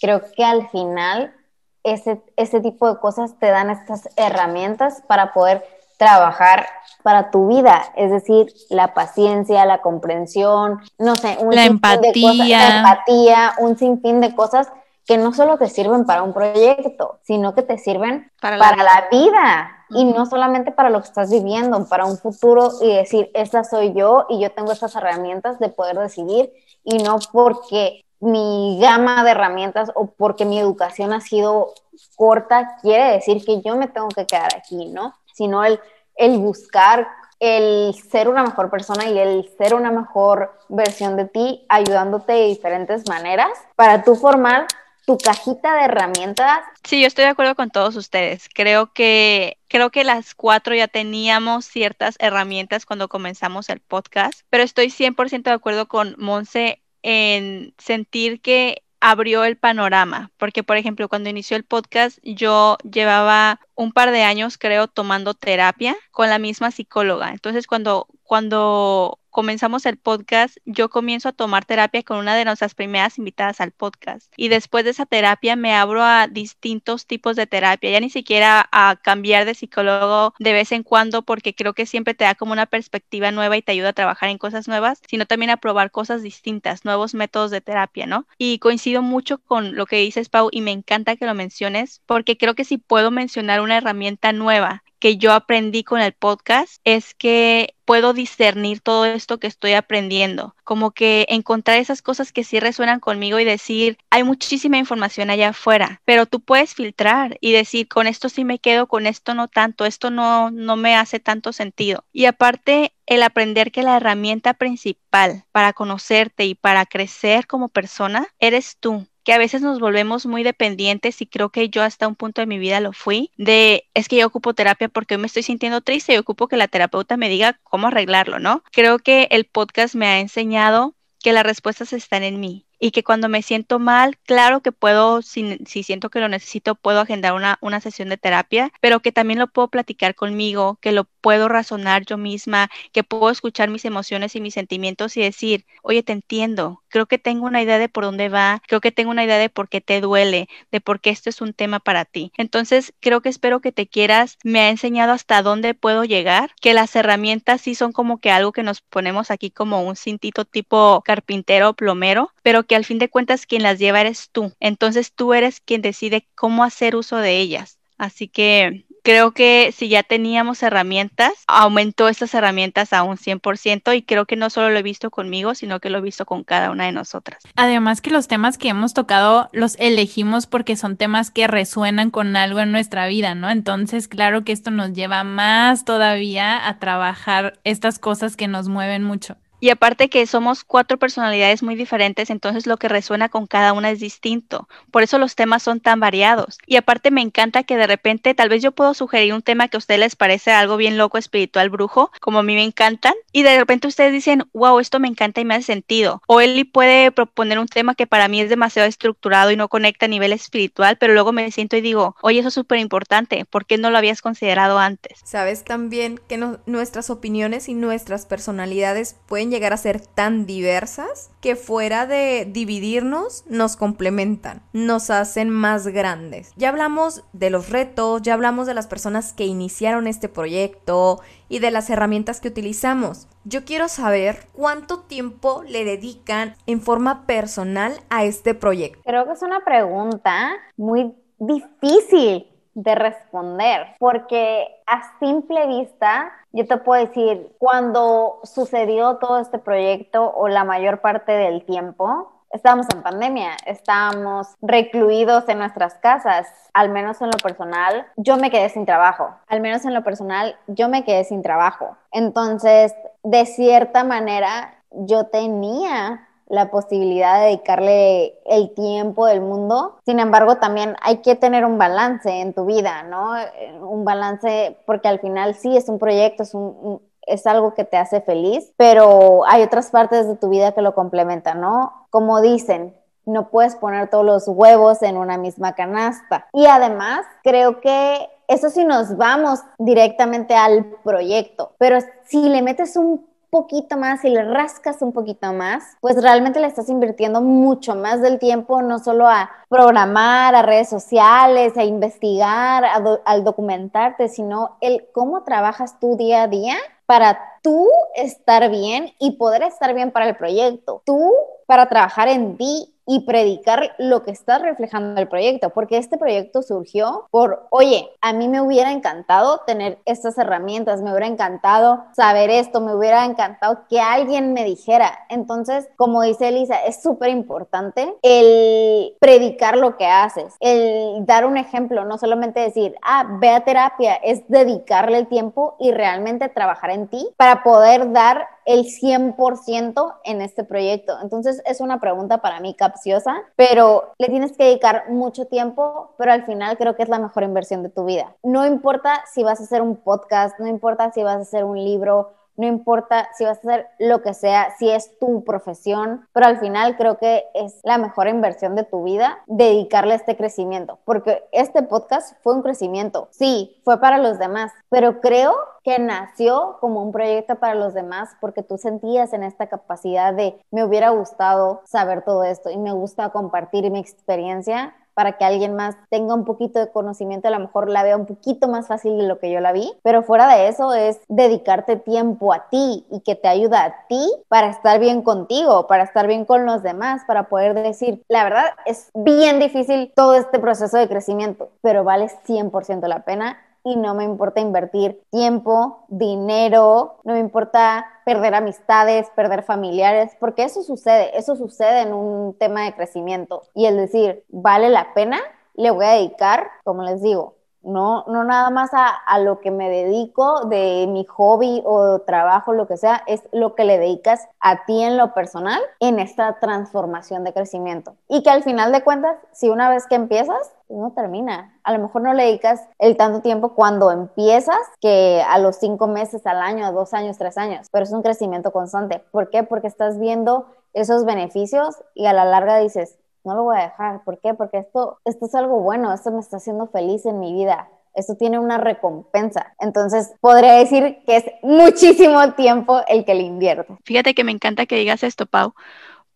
Creo que al final ese, ese tipo de cosas te dan estas herramientas para poder trabajar para tu vida, es decir, la paciencia, la comprensión, no sé, un la empatía. la empatía, un sinfín de cosas que no solo te sirven para un proyecto, sino que te sirven para, la, vida. y no solamente para lo que estás viviendo, para un futuro y decir, esa soy yo y yo tengo estas herramientas de poder decidir y no porque mi gama de herramientas o porque mi educación ha sido corta quiere decir que yo me tengo que quedar aquí, ¿no? Sino el, el buscar el ser una mejor persona y el ser una mejor versión de ti, ayudándote de diferentes maneras para tú formar tu cajita de herramientas. Sí, yo estoy de acuerdo con todos ustedes. Creo que creo que las cuatro ya teníamos ciertas herramientas cuando comenzamos el podcast, pero estoy 100% de acuerdo con Monse en sentir que abrió el panorama, porque por ejemplo, cuando inició el podcast, yo llevaba un par de años, creo, tomando terapia con la misma psicóloga. Entonces, cuando, cuando comenzamos el podcast, yo comienzo a tomar terapia con una de nuestras primeras invitadas al podcast. Y después de esa terapia me abro a distintos tipos de terapia, ya ni siquiera a cambiar de psicólogo de vez en cuando porque creo que siempre te da como una perspectiva nueva y te ayuda a trabajar en cosas nuevas, sino también a probar cosas distintas, nuevos métodos de terapia, ¿no? Y coincido mucho con lo que dices, Pau, y me encanta que lo menciones porque creo que si puedo mencionar una herramienta nueva que yo aprendí con el podcast es que puedo discernir todo esto que estoy aprendiendo, como que encontrar esas cosas que sí resuenan conmigo y decir, hay muchísima información allá afuera, pero tú puedes filtrar y decir, con esto sí me quedo, con esto no tanto, esto no no me hace tanto sentido. Y aparte el aprender que la herramienta principal para conocerte y para crecer como persona eres tú que a veces nos volvemos muy dependientes y creo que yo hasta un punto de mi vida lo fui, de es que yo ocupo terapia porque me estoy sintiendo triste y ocupo que la terapeuta me diga cómo arreglarlo, ¿no? Creo que el podcast me ha enseñado que las respuestas están en mí y que cuando me siento mal, claro que puedo, si, si siento que lo necesito, puedo agendar una, una, sesión de terapia, pero que también lo puedo platicar conmigo, que lo puedo razonar yo misma, que puedo escuchar mis emociones y mis sentimientos y decir, oye, te entiendo, creo que tengo una idea de por dónde va, creo que tengo una idea de por qué te duele, de por qué esto es un tema para ti. Entonces, creo que espero que te quieras, me ha enseñado hasta dónde puedo llegar, que las herramientas sí son como que algo que nos ponemos aquí como un cintito tipo carpintero, plomero, pero que al fin de cuentas quien las lleva eres tú. Entonces tú eres quien decide cómo hacer uso de ellas. Así que creo que si ya teníamos herramientas, aumentó estas herramientas a un 100% y creo que no solo lo he visto conmigo, sino que lo he visto con cada una de nosotras. Además que los temas que hemos tocado los elegimos porque son temas que resuenan con algo en nuestra vida, ¿no? Entonces, claro que esto nos lleva más todavía a trabajar estas cosas que nos mueven mucho. Y aparte que somos cuatro personalidades muy diferentes, entonces lo que resuena con cada una es distinto. Por eso los temas son tan variados. Y aparte me encanta que de repente tal vez yo puedo sugerir un tema que a ustedes les parece algo bien loco, espiritual, brujo, como a mí me encantan. Y de repente ustedes dicen, wow, esto me encanta y me hace sentido. O Eli puede proponer un tema que para mí es demasiado estructurado y no conecta a nivel espiritual, pero luego me siento y digo, oye, eso es súper importante. ¿Por qué no lo habías considerado antes? Sabes también que nuestras opiniones y nuestras personalidades pueden llegar a ser tan diversas que fuera de dividirnos nos complementan, nos hacen más grandes. Ya hablamos de los retos, ya hablamos de las personas que iniciaron este proyecto y de las herramientas que utilizamos. Yo quiero saber cuánto tiempo le dedican en forma personal a este proyecto. Creo que es una pregunta muy difícil de responder, porque a simple vista yo te puedo decir, cuando sucedió todo este proyecto o la mayor parte del tiempo, estábamos en pandemia, estábamos recluidos en nuestras casas, al menos en lo personal, yo me quedé sin trabajo, al menos en lo personal, yo me quedé sin trabajo. Entonces, de cierta manera, yo tenía la posibilidad de dedicarle el tiempo del mundo. Sin embargo, también hay que tener un balance en tu vida, ¿no? Un balance porque al final sí es un proyecto, es un, es algo que te hace feliz, pero hay otras partes de tu vida que lo complementan, ¿no? Como dicen, no puedes poner todos los huevos en una misma canasta. Y además, creo que eso sí nos vamos directamente al proyecto, pero si le metes un poquito más y le rascas un poquito más, pues realmente le estás invirtiendo mucho más del tiempo, no solo a programar, a redes sociales, a investigar, al documentarte, sino el cómo trabajas tu día a día para tú estar bien y poder estar bien para el proyecto. Tú para trabajar en ti y predicar lo que está reflejando el proyecto, porque este proyecto surgió por, oye, a mí me hubiera encantado tener estas herramientas, me hubiera encantado saber esto, me hubiera encantado que alguien me dijera. Entonces, como dice Elisa, es súper importante el predicar lo que haces, el dar un ejemplo, no solamente decir, ah, ve a terapia, es dedicarle el tiempo y realmente trabajar en ti para poder dar el 100% en este proyecto. Entonces es una pregunta para mí capciosa, pero le tienes que dedicar mucho tiempo, pero al final creo que es la mejor inversión de tu vida. No importa si vas a hacer un podcast, no importa si vas a hacer un libro, no importa si vas a hacer lo que sea, si es tu profesión, pero al final creo que es la mejor inversión de tu vida dedicarle este crecimiento, porque este podcast fue un crecimiento, sí, fue para los demás, pero creo que nació como un proyecto para los demás porque tú sentías en esta capacidad de me hubiera gustado saber todo esto y me gusta compartir mi experiencia para que alguien más tenga un poquito de conocimiento, a lo mejor la vea un poquito más fácil de lo que yo la vi, pero fuera de eso es dedicarte tiempo a ti y que te ayuda a ti para estar bien contigo, para estar bien con los demás, para poder decir, la verdad es bien difícil todo este proceso de crecimiento, pero vale 100% la pena y no me importa invertir tiempo, dinero, no me importa perder amistades, perder familiares, porque eso sucede, eso sucede en un tema de crecimiento. Y el decir, vale la pena, le voy a dedicar, como les digo, no, no nada más a, lo que me dedico de mi hobby o trabajo, lo que sea, es lo que le dedicas a ti en lo personal en esta transformación de crecimiento. Y que al final de cuentas, si una vez que empiezas, no termina. A lo mejor no le dedicas el tanto tiempo cuando empiezas que a los cinco meses, al año, dos años, tres años, pero es un crecimiento constante. ¿Por qué? Porque estás viendo esos beneficios y a la larga dices, no lo voy a dejar. ¿Por qué? Porque esto, esto es algo bueno, esto me está haciendo feliz en mi vida. Esto tiene una recompensa. Entonces, podría decir que es muchísimo tiempo el que le invierto. Fíjate que me encanta que digas esto, Pau,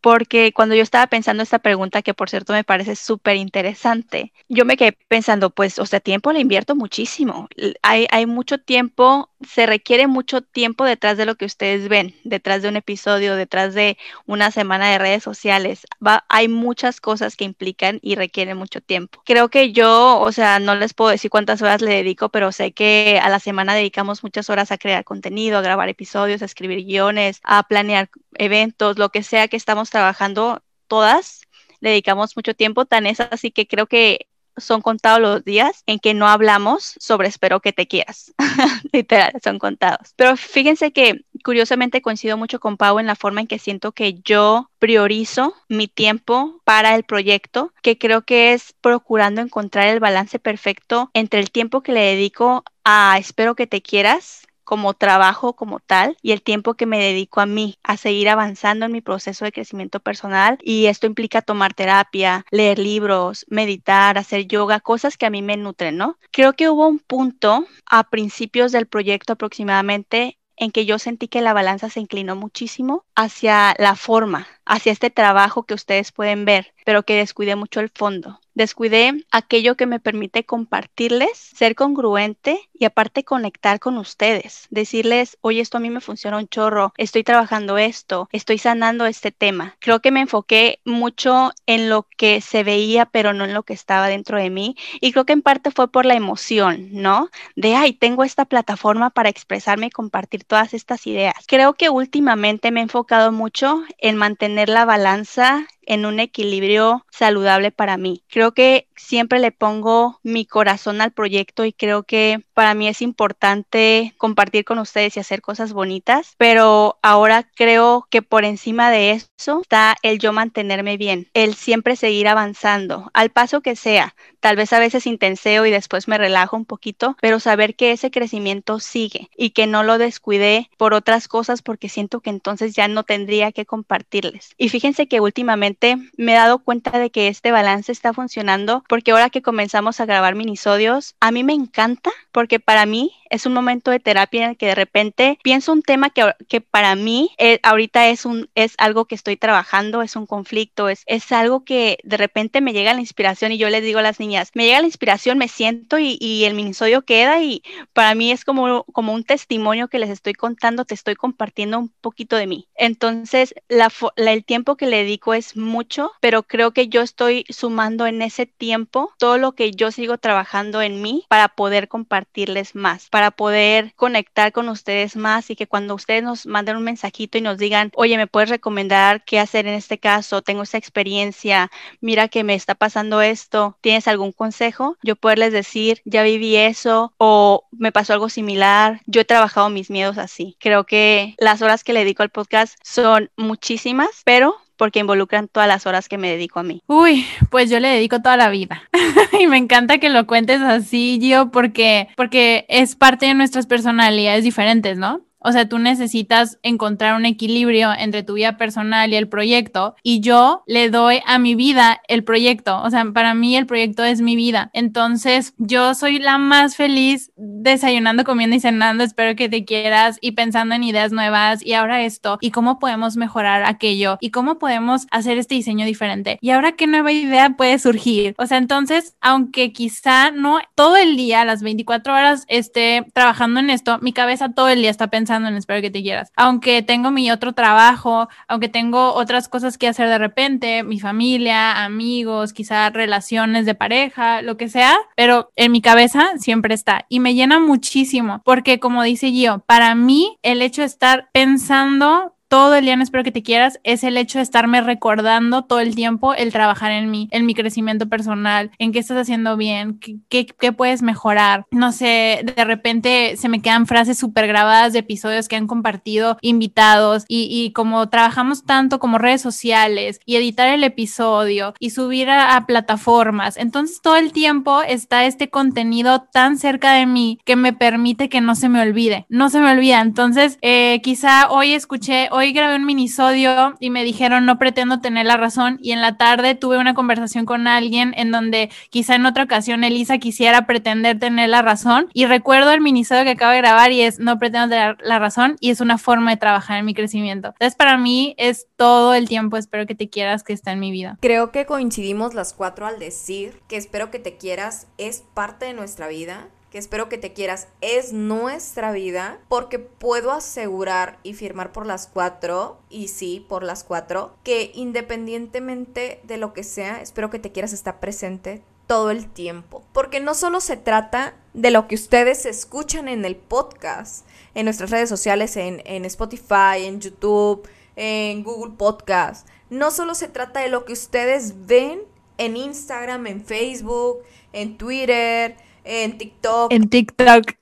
porque cuando yo estaba pensando esta pregunta, que por cierto me parece súper interesante, yo me quedé pensando, pues, o sea, tiempo le invierto muchísimo. Hay, hay mucho tiempo, se requiere mucho tiempo detrás de lo que ustedes ven, detrás de un episodio, detrás de una semana de redes sociales. Hay muchas cosas que implican y requieren mucho tiempo. Creo que yo, o sea, no les puedo decir cuántas horas le dedico, pero sé que a la semana dedicamos muchas horas a crear contenido, a grabar episodios, a escribir guiones, a planear eventos, lo que sea que estamos trabajando todas, dedicamos mucho tiempo, tan es así que creo que son contados los días en que no hablamos sobre espero que te quieras. Literal, son contados. Pero fíjense que curiosamente coincido mucho con Pau en la forma en que siento que yo priorizo mi tiempo para el proyecto, que creo que es procurando encontrar el balance perfecto entre el tiempo que le dedico a espero que te quieras como trabajo como tal y el tiempo que me dedico a mí, a seguir avanzando en mi proceso de crecimiento personal. Y esto implica tomar terapia, leer libros, meditar, hacer yoga, cosas que a mí me nutren, ¿no? Creo que hubo un punto a principios del proyecto aproximadamente en que yo sentí que la balanza se inclinó muchísimo hacia la forma, hacia este trabajo que ustedes pueden ver, pero que descuidé mucho el fondo descuidé aquello que me permite compartirles, ser congruente y aparte conectar con ustedes, decirles, oye, esto a mí me funciona un chorro, estoy trabajando esto, estoy sanando este tema. Creo que me enfoqué mucho en lo que se veía, pero no en lo que estaba dentro de mí. Y creo que en parte fue por la emoción, ¿no? De, ay, tengo esta plataforma para expresarme y compartir todas estas ideas. Creo que últimamente me he enfocado mucho en mantener la balanza en un equilibrio saludable para mí. Creo que siempre le pongo mi corazón al proyecto y creo que para mí es importante compartir con ustedes y hacer cosas bonitas, pero ahora creo que por encima de eso está el yo mantenerme bien, el siempre seguir avanzando, al paso que sea. Tal vez a veces intenseo y después me relajo un poquito, pero saber que ese crecimiento sigue y que no lo descuidé por otras cosas porque siento que entonces ya no tendría que compartirles. Y fíjense que últimamente me he dado cuenta de que este balance está funcionando porque ahora que comenzamos a grabar minisodios, a mí me encanta porque para mí es un momento de terapia en el que de repente pienso un tema que, para mí eh, ahorita es, un, es algo que estoy trabajando, es un conflicto, es, es algo que de repente me llega la inspiración y yo les digo a las niñas, me llega la inspiración, me siento y, y el minisodio queda y para mí es como, como un testimonio que les estoy contando, te estoy compartiendo un poquito de mí. Entonces, la, el tiempo que le dedico es mucho, pero creo que yo estoy sumando en ese tiempo todo lo que yo sigo trabajando en mí para poder compartirles más para poder conectar con ustedes más y que cuando ustedes nos manden un mensajito y nos digan, oye, ¿me puedes recomendar qué hacer en este caso? Tengo esa experiencia, mira que me está pasando esto, ¿tienes algún consejo? Yo poderles decir, ya viví eso o me pasó algo similar, yo he trabajado mis miedos así. Creo que las horas que le dedico al podcast son muchísimas, pero porque involucran todas las horas que me dedico a mí. Uy, pues yo le dedico toda la vida. y me encanta que lo cuentes así, Gio, porque, porque es parte de nuestras personalidades diferentes, ¿no? O sea, tú necesitas encontrar un equilibrio entre tu vida personal y el proyecto y yo le doy a mi vida el proyecto. O sea, para mí el proyecto es mi vida. Entonces, yo soy la más feliz desayunando, comiendo y cenando. Espero que te quieras y pensando en ideas nuevas y ahora esto y cómo podemos mejorar aquello y cómo podemos hacer este diseño diferente. Y ahora qué nueva idea puede surgir. O sea, entonces, aunque quizá no todo el día, las 24 horas esté trabajando en esto, mi cabeza todo el día está pensando en espero que te quieras. Aunque tengo mi otro trabajo, aunque tengo otras cosas que hacer de repente, mi familia, amigos, quizá relaciones de pareja, lo que sea, pero en mi cabeza siempre está y me llena muchísimo porque como dice Gio, para mí el hecho de estar pensando todo el día en Espero que te quieras es el hecho de estarme recordando todo el tiempo el trabajar en mí, en mi crecimiento personal, en qué estás haciendo bien, qué, qué, puedes mejorar. No sé, de repente se me quedan frases súper grabadas de episodios que han compartido invitados y, y, como trabajamos tanto como redes sociales y editar el episodio y subir a, a plataformas, entonces todo el tiempo está este contenido tan cerca de mí que me permite que no se me olvide, no se me olvida. Entonces, eh, quizá hoy escuché hoy grabé un minisodio y me dijeron no pretendo tener la razón y en la tarde tuve una conversación con alguien en donde quizá en otra ocasión Elisa quisiera pretender tener la razón y recuerdo el minisodio que acabo de grabar y es no pretendo tener la razón y es una forma de trabajar en mi crecimiento. Entonces para mí es todo el tiempo espero que te quieras que está en mi vida. Creo que coincidimos las cuatro al decir que espero que te quieras es parte de nuestra vida que espero que te quieras, es nuestra vida, porque puedo asegurar y firmar por las cuatro, y sí, por las cuatro, que independientemente de lo que sea, espero que te quieras está presente todo el tiempo. Porque no solo se trata de lo que ustedes escuchan en el podcast, en nuestras redes sociales, en, en Spotify, en YouTube, en Google Podcast. No solo se trata de lo que ustedes ven en Instagram, en Facebook, en Twitter, en TikTok. En TikTok.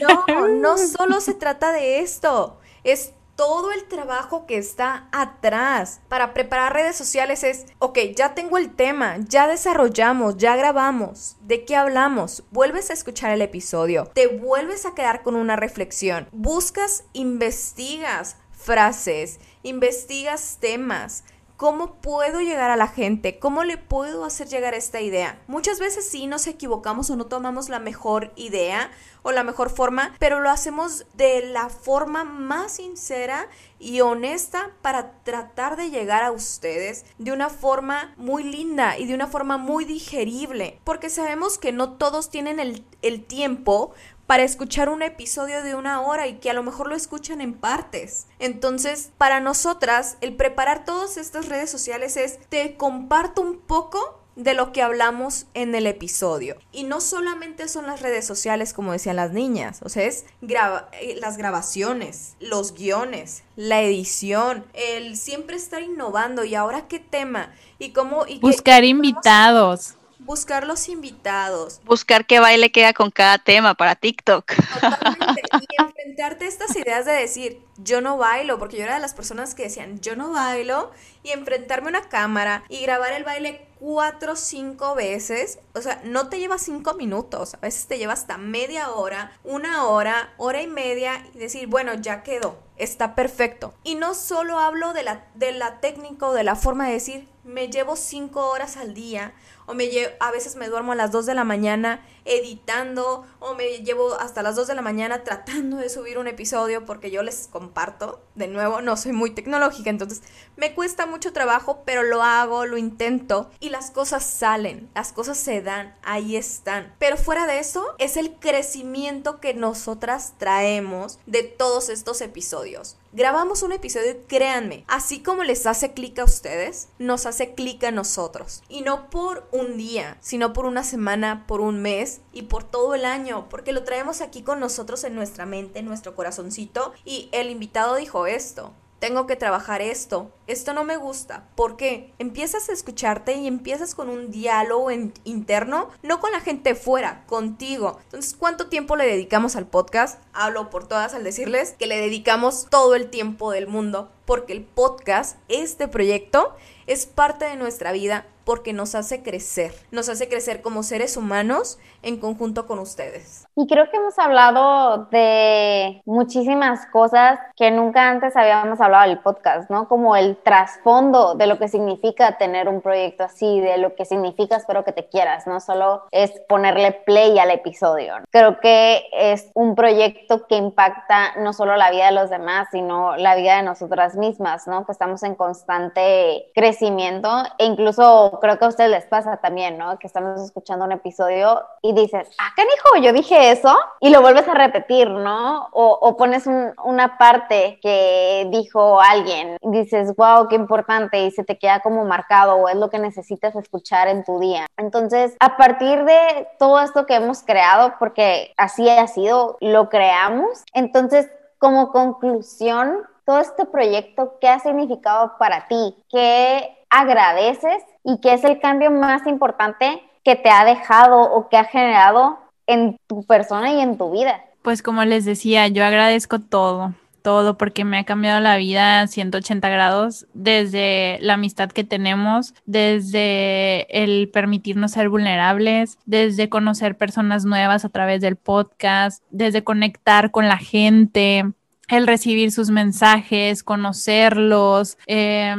No, no solo se trata de esto, es todo el trabajo que está atrás para preparar redes sociales es, ok, ya tengo el tema, ya desarrollamos, ya grabamos, ¿de qué hablamos? Vuelves a escuchar el episodio, te vuelves a quedar con una reflexión, buscas, investigas frases, investigas temas, ¿Cómo puedo llegar a la gente? ¿Cómo le puedo hacer llegar esta idea? Muchas veces sí nos equivocamos o no tomamos la mejor idea o la mejor forma, pero lo hacemos de la forma más sincera y honesta para tratar de llegar a ustedes de una forma muy linda y de una forma muy digerible, porque sabemos que no todos tienen el, el tiempo para escuchar un episodio de una hora y que a lo mejor lo escuchan en partes. Entonces, para nosotras, el preparar todas estas redes sociales es, te comparto un poco de lo que hablamos en el episodio. Y no solamente son las redes sociales, como decían las niñas, o sea, es eh, las grabaciones, los guiones, la edición, el siempre estar innovando y ahora qué tema y cómo... Y Buscar invitados buscar los invitados. Buscar qué baile queda con cada tema para TikTok. Totalmente. Y enfrentarte estas ideas de decir, yo no bailo, porque yo era de las personas que decían, yo no bailo, y enfrentarme a una cámara y grabar el baile cuatro o cinco veces, o sea, no te lleva cinco minutos, a veces te lleva hasta media hora, una hora, hora y media, y decir, bueno, ya quedó, está perfecto. Y no solo hablo de la, de la técnica o de la forma de decir, me llevo cinco horas al día, o me a veces me duermo a las 2 de la mañana editando o me llevo hasta las 2 de la mañana tratando de subir un episodio porque yo les comparto, de nuevo, no soy muy tecnológica, entonces me cuesta mucho trabajo, pero lo hago, lo intento y las cosas salen, las cosas se dan, ahí están. Pero fuera de eso, es el crecimiento que nosotras traemos de todos estos episodios. Grabamos un episodio y créanme, así como les hace clic a ustedes, nos hace clic a nosotros. Y no por un día, sino por una semana, por un mes y por todo el año, porque lo traemos aquí con nosotros en nuestra mente, en nuestro corazoncito. Y el invitado dijo esto, tengo que trabajar esto, esto no me gusta. ¿Por qué? Empiezas a escucharte y empiezas con un diálogo interno, no con la gente fuera, contigo. Entonces, ¿cuánto tiempo le dedicamos al podcast? Hablo por todas al decirles que le dedicamos todo el tiempo del mundo, porque el podcast, este proyecto, es parte de nuestra vida porque nos hace crecer, nos hace crecer como seres humanos en conjunto con ustedes. Y creo que hemos hablado de muchísimas cosas que nunca antes habíamos hablado en el podcast, ¿no? Como el trasfondo de lo que significa tener un proyecto así, de lo que significa espero que te quieras, no solo es ponerle play al episodio. Creo que es un proyecto que impacta no solo la vida de los demás, sino la vida de nosotras mismas, ¿no? Que estamos en constante crecimiento e incluso creo que a ustedes les pasa también, ¿no? Que estamos escuchando un episodio y dices, ah, ¿qué dijo? Yo dije eso y lo vuelves a repetir, ¿no? O, pones una parte que dijo alguien y dices, wow, qué importante y se te queda como marcado o es lo que necesitas escuchar en tu día. Entonces, a partir de todo esto que hemos creado, porque así ha sido, lo creamos, entonces como conclusión, todo este proyecto, ¿qué ha significado para ti? ¿Qué agradeces y qué es el cambio más importante que te ha dejado o que ha generado en tu persona y en tu vida? Pues como les decía, yo agradezco todo, todo porque me ha cambiado la vida 180 grados desde la amistad que tenemos, desde el permitirnos ser vulnerables, desde conocer personas nuevas a través del podcast, desde conectar con la gente, el recibir sus mensajes, conocerlos, eh,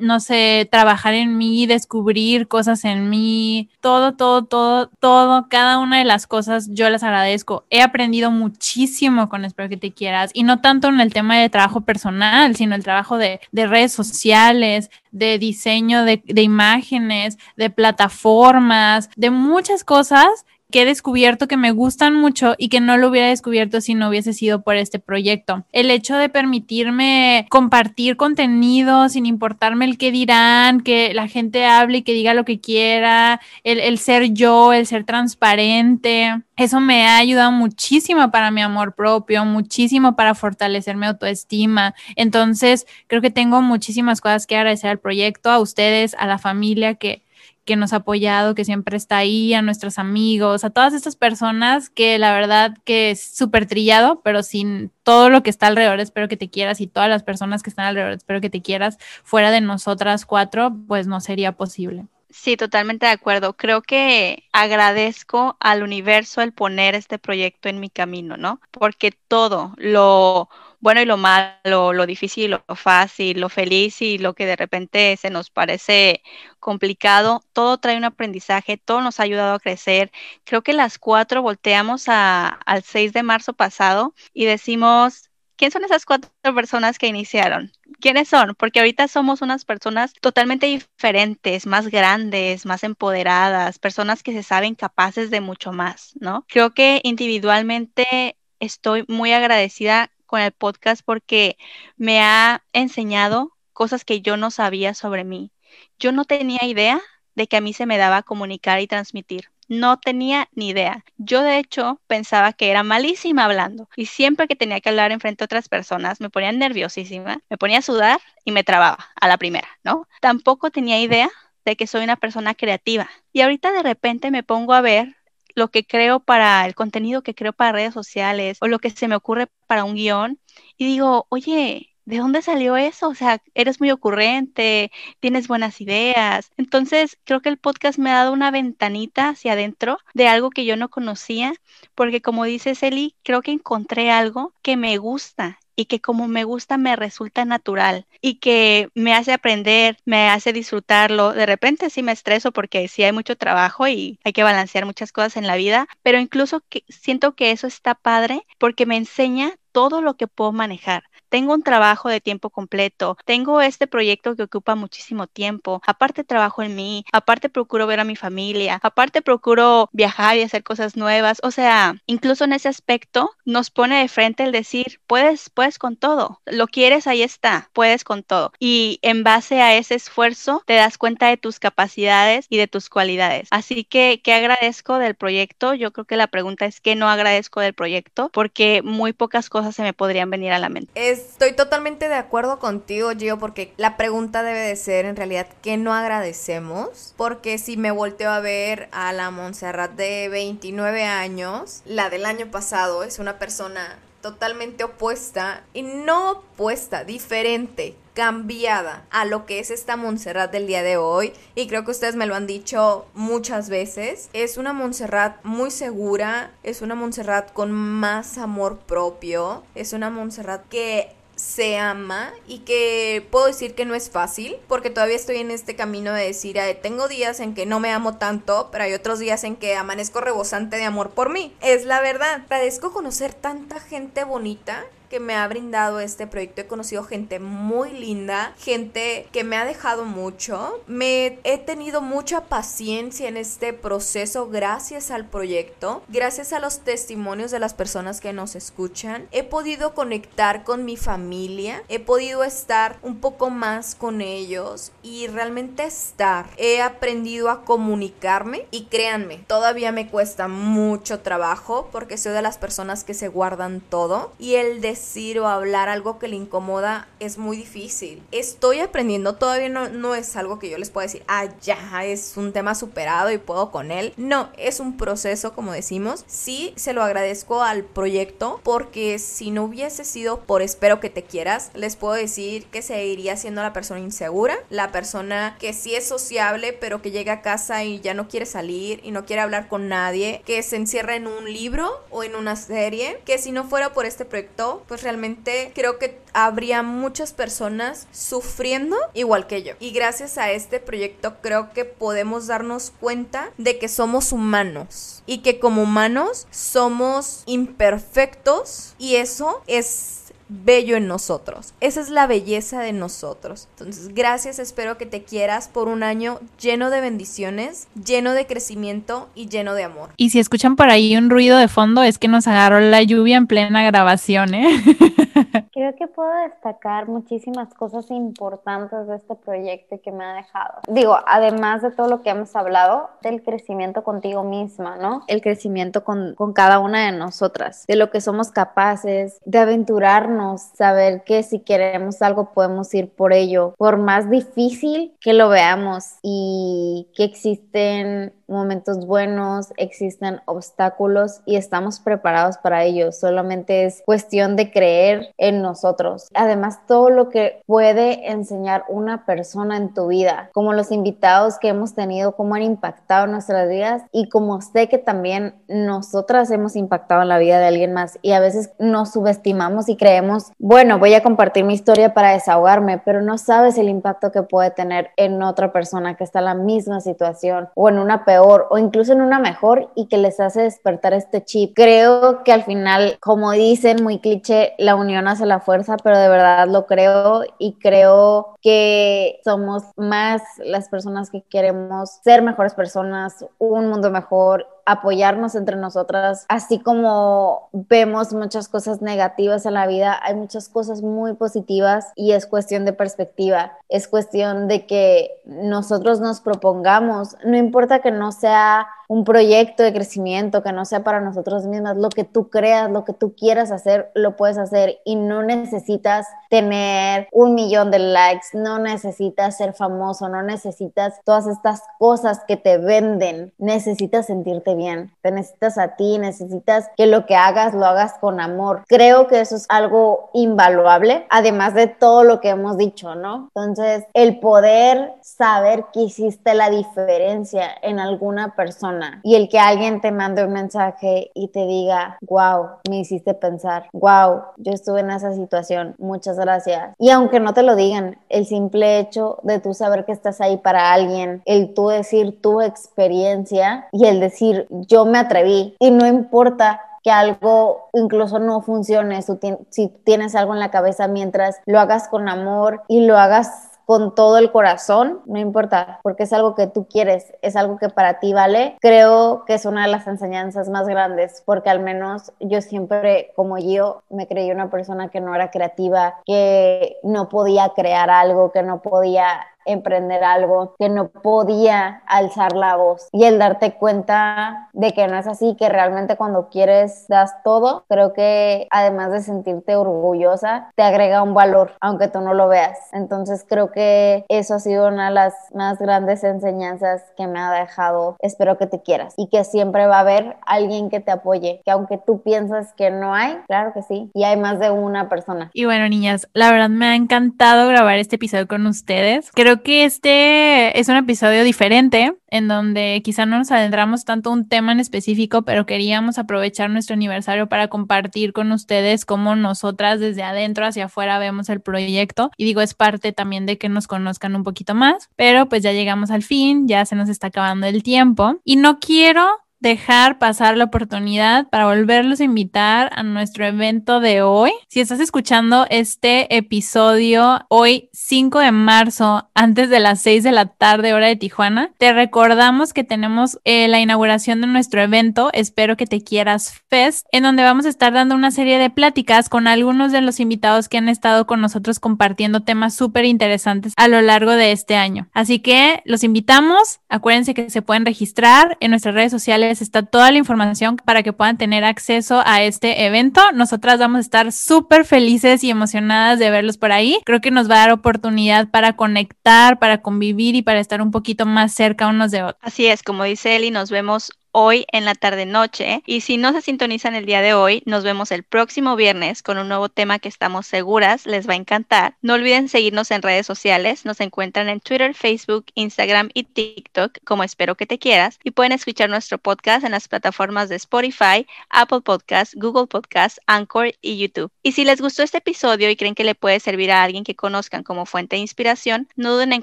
no sé, trabajar en mí, descubrir cosas en mí, todo, todo, todo, todo, cada una de las cosas yo las agradezco. He aprendido muchísimo con Espero que te quieras y no tanto en el tema de trabajo personal, sino el trabajo de, redes sociales, de diseño de, de imágenes, de plataformas, de muchas cosas que he descubierto que me gustan mucho y que no lo hubiera descubierto si no hubiese sido por este proyecto. El hecho de permitirme compartir contenido sin importarme el que dirán, que la gente hable y que diga lo que quiera, el, el ser yo, el ser transparente. Eso me ha ayudado muchísimo para mi amor propio, muchísimo para fortalecer mi autoestima. Entonces, creo que tengo muchísimas cosas que agradecer al proyecto, a ustedes, a la familia que, que nos ha apoyado, que siempre está ahí, a nuestros amigos, a todas estas personas que la verdad que es súper trillado, pero sin todo lo que está alrededor, espero que te quieras y todas las personas que están alrededor, espero que te quieras, fuera de nosotras cuatro, pues no sería posible. Sí, totalmente de acuerdo. Creo que agradezco al universo el poner este proyecto en mi camino, ¿no? Porque todo, lo bueno y lo malo, lo difícil, lo fácil, lo feliz y lo que de repente se nos parece complicado, todo trae un aprendizaje, todo nos ha ayudado a crecer. Creo que las cuatro volteamos al 6 de marzo pasado y decimos, ¿quién son esas cuatro personas que iniciaron? ¿Quiénes son? Porque ahorita somos unas personas totalmente diferentes, más grandes, más empoderadas, personas que se saben capaces de mucho más, ¿no? Creo que individualmente estoy muy agradecida con el podcast porque me ha enseñado cosas que yo no sabía sobre mí. Yo no tenía idea de que a mí se me daba comunicar y transmitir. No tenía ni idea. Yo de hecho pensaba que era malísima hablando y siempre que tenía que hablar en frente a otras personas me ponía nerviosísima, me ponía a sudar y me trababa a la primera, ¿no? Tampoco tenía idea de que soy una persona creativa. Y ahorita de repente me pongo a ver lo que creo para el contenido que creo para redes sociales o lo que se me ocurre para un guion y digo, oye, ¿de dónde salió eso? O sea, eres muy ocurrente, tienes buenas ideas. Entonces, creo que el podcast me ha dado una ventanita hacia adentro de algo que yo no conocía, porque como dice Eli, creo que encontré algo que me gusta y que como me gusta me resulta natural y que me hace aprender, me hace disfrutarlo. De repente sí me estreso porque sí hay mucho trabajo y hay que balancear muchas cosas en la vida, pero incluso que siento que eso está padre porque me enseña todo lo que puedo manejar tengo un trabajo de tiempo completo, tengo este proyecto que ocupa muchísimo tiempo, aparte trabajo en mí, aparte procuro ver a mi familia, aparte procuro viajar y hacer cosas nuevas, o sea, incluso en ese aspecto nos pone de frente el decir, puedes, puedes con todo, lo quieres, ahí está, puedes con todo. Y en base a ese esfuerzo te das cuenta de tus capacidades y de tus cualidades. Así que, ¿qué agradezco del proyecto? Yo creo que la pregunta es, ¿qué no agradezco del proyecto? Porque muy pocas cosas se me podrían venir a la mente. Estoy totalmente de acuerdo contigo, Gio, porque la pregunta debe de ser en realidad ¿qué no agradecemos? Porque si me volteo a ver a la Montserrat de 29 años, la del año pasado es una persona totalmente opuesta y no opuesta, diferente cambiada a lo que es esta Montserrat del día de hoy y creo que ustedes me lo han dicho muchas veces. Es una Montserrat muy segura, es una Montserrat con más amor propio, es una Montserrat que se ama y que puedo decir que no es fácil porque todavía estoy en este camino de decir, tengo días en que no me amo tanto, pero hay otros días en que amanezco rebosante de amor por mí. Es la verdad. Agradezco conocer tanta gente bonita que me ha brindado este proyecto. He conocido gente muy linda, gente que me ha dejado mucho. Me he tenido mucha paciencia en este proceso gracias al proyecto, gracias a los testimonios de las personas que nos escuchan. He podido conectar con mi familia, he podido estar un poco más con ellos y realmente estar. He aprendido a comunicarme y créanme, todavía me cuesta mucho trabajo porque soy de las personas que se guardan todo y el de o hablar algo que le incomoda es muy difícil. Estoy aprendiendo, todavía no, no es algo que yo les pueda decir, ah, ya, es un tema superado y puedo con él. No, es un proceso, como decimos. Sí, se lo agradezco al proyecto porque si no hubiese sido por espero que te quieras, les puedo decir que seguiría siendo la persona insegura, la persona que sí es sociable, pero que llega a casa y ya no quiere salir y no quiere hablar con nadie, que se encierra en un libro o en una serie, que si no fuera por este proyecto, pues realmente creo que habría muchas personas sufriendo igual que yo. Y gracias a este proyecto creo que podemos darnos cuenta de que somos humanos y que como humanos somos imperfectos y eso es bello en nosotros. Esa es la belleza de nosotros. Entonces, gracias, espero que te quieras por un año lleno de bendiciones, lleno de crecimiento y lleno de amor. Y si escuchan por ahí un ruido de fondo, es que nos agarró la lluvia en plena grabación, ¿eh? Creo que puedo destacar muchísimas cosas importantes de este proyecto que me ha dejado. Digo, además de todo lo que hemos hablado, del crecimiento contigo misma, ¿no? El crecimiento con, con cada una de nosotras, de lo que somos capaces, de aventurarnos saber que si queremos algo podemos ir por ello, por más difícil que lo veamos y que existen momentos buenos, existen obstáculos y estamos preparados para ello. Solamente es cuestión de creer en nosotros. Además, todo lo que puede enseñar una persona en tu vida, como los invitados que hemos tenido, cómo han impactado nuestras vidas y como sé que también nosotras hemos impactado en la vida de alguien más y a veces nos subestimamos y creemos, bueno, voy a compartir mi historia para desahogarme, pero no sabes el impacto que puede tener en otra persona que está en la misma situación o en una peor o incluso en una mejor y que les hace despertar este chip. Creo que al final, como dicen muy cliché, la unión hace la fuerza, pero de verdad lo creo y creo que somos más las personas que queremos ser mejores personas, un mundo mejor apoyarnos entre nosotras, así como vemos muchas cosas negativas en la vida, hay muchas cosas muy positivas y es cuestión de perspectiva, es cuestión de que nosotros nos propongamos, no importa que no sea un proyecto de crecimiento que no sea para nosotros mismas, lo que tú creas, lo que tú quieras hacer, lo puedes hacer y no necesitas tener un millón de likes, no necesitas ser famoso, no necesitas todas estas cosas que te venden, necesitas sentirte bien, te necesitas a ti, necesitas que lo que hagas lo hagas con amor. Creo que eso es algo invaluable, además de todo lo que hemos dicho, ¿no? Entonces, el poder saber que hiciste la diferencia en alguna persona, y el que alguien te mande un mensaje y te diga, wow, me hiciste pensar, wow, yo estuve en esa situación, muchas gracias. Y aunque no te lo digan, el simple hecho de tú saber que estás ahí para alguien, el tú decir tu experiencia y el decir, yo me atreví. Y no importa que algo incluso no funcione, si tienes algo en la cabeza mientras lo hagas con amor y lo hagas con todo el corazón, no importa, porque es algo que tú quieres, es algo que para ti vale, creo que es una de las enseñanzas más grandes, porque al menos yo siempre, como yo, me creí una persona que no era creativa, que no podía crear algo, que no podía emprender algo, que no podía alzar la voz. Y el darte cuenta de que no es así, que realmente cuando quieres das todo, creo que además de sentirte orgullosa, te agrega un valor, aunque tú no lo veas. Entonces creo que eso ha sido una de las más grandes enseñanzas que me ha dejado. Espero que te quieras y que siempre va a haber alguien que te apoye, que aunque tú piensas que no hay, claro que sí, y hay más de una persona. Y bueno, niñas, la verdad me ha encantado grabar este episodio con ustedes. Creo que este es un episodio diferente en donde quizá no nos adentramos tanto un tema en específico, pero queríamos aprovechar nuestro aniversario para compartir con ustedes cómo nosotras desde adentro hacia afuera vemos el proyecto. Y digo, es parte también de que nos conozcan un poquito más, pero pues ya llegamos al fin, ya se nos está acabando el tiempo. Y no quiero dejar pasar la oportunidad para volverlos a invitar a nuestro evento de hoy. Si estás escuchando este episodio hoy 5 de marzo antes de las 6 de la tarde hora de Tijuana, te recordamos que tenemos eh, la inauguración de nuestro evento Espero que te quieras Fest, en donde vamos a estar dando una serie de pláticas con algunos de los invitados que han estado con nosotros compartiendo temas súper interesantes a lo largo de este año. Así que los invitamos, acuérdense que se pueden registrar en nuestras redes sociales está toda la información para que puedan tener acceso a este evento. Nosotras vamos a estar súper felices y emocionadas de verlos por ahí. Creo que nos va a dar oportunidad para conectar, para convivir y para estar un poquito más cerca unos de otros. Así es, como dice Eli, nos vemos hoy en la tarde-noche. Y si no se sintonizan el día de hoy, nos vemos el próximo viernes con un nuevo tema que estamos seguras les va a encantar. No olviden seguirnos en redes sociales. Nos encuentran en Twitter, Facebook, Instagram y TikTok como Espero que te quieras. Y pueden escuchar nuestro podcast en las plataformas de Spotify, Apple Podcast, Google Podcast, Anchor y YouTube. Y si les gustó este episodio y creen que le puede servir a alguien que conozcan como fuente de inspiración, no duden en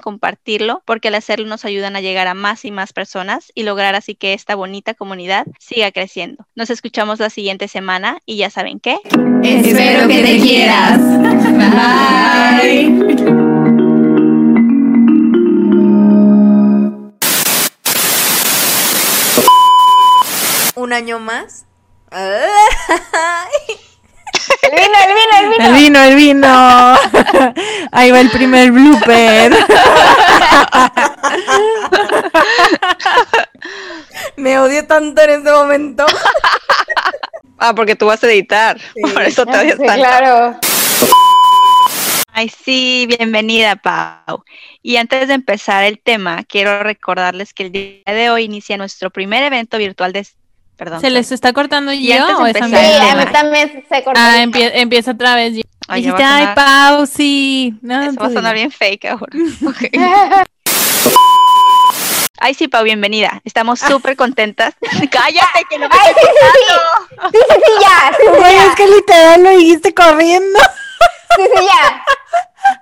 compartirlo porque al hacerlo nos ayudan a llegar a más y más personas y lograr así que esta bonita comunidad siga creciendo. Nos escuchamos la siguiente semana y ya saben qué. Espero que te quieras. Bye. Un año más. El vino, el vino, el vino. El vino, el vino. Ahí va el primer blooper. Me odio tanto en este momento. Ah, porque tú vas a editar. Por eso te odias Sí, tanto. claro. Ay, sí, bienvenida, Pau. Y antes de empezar el tema, quiero recordarles que el día de hoy inicia nuestro primer evento virtual de... Perdón. ¿Se les está cortando Y yo antes de o es a mí? empezar Sí, a mí también se cortó. Ah, empie- empieza otra vez. yo. Ay, ya Dijiste, ay. No, Eso va a sonar bien fake ahora. Ay, sí, Pau, bienvenida. Estamos súper contentas. Cállate, que no me Ay, estoy sí, sí, sí, sí, sí, ya, sí, sí, Güey, ya, es que literal lo dijiste corriendo. sí, sí, ya.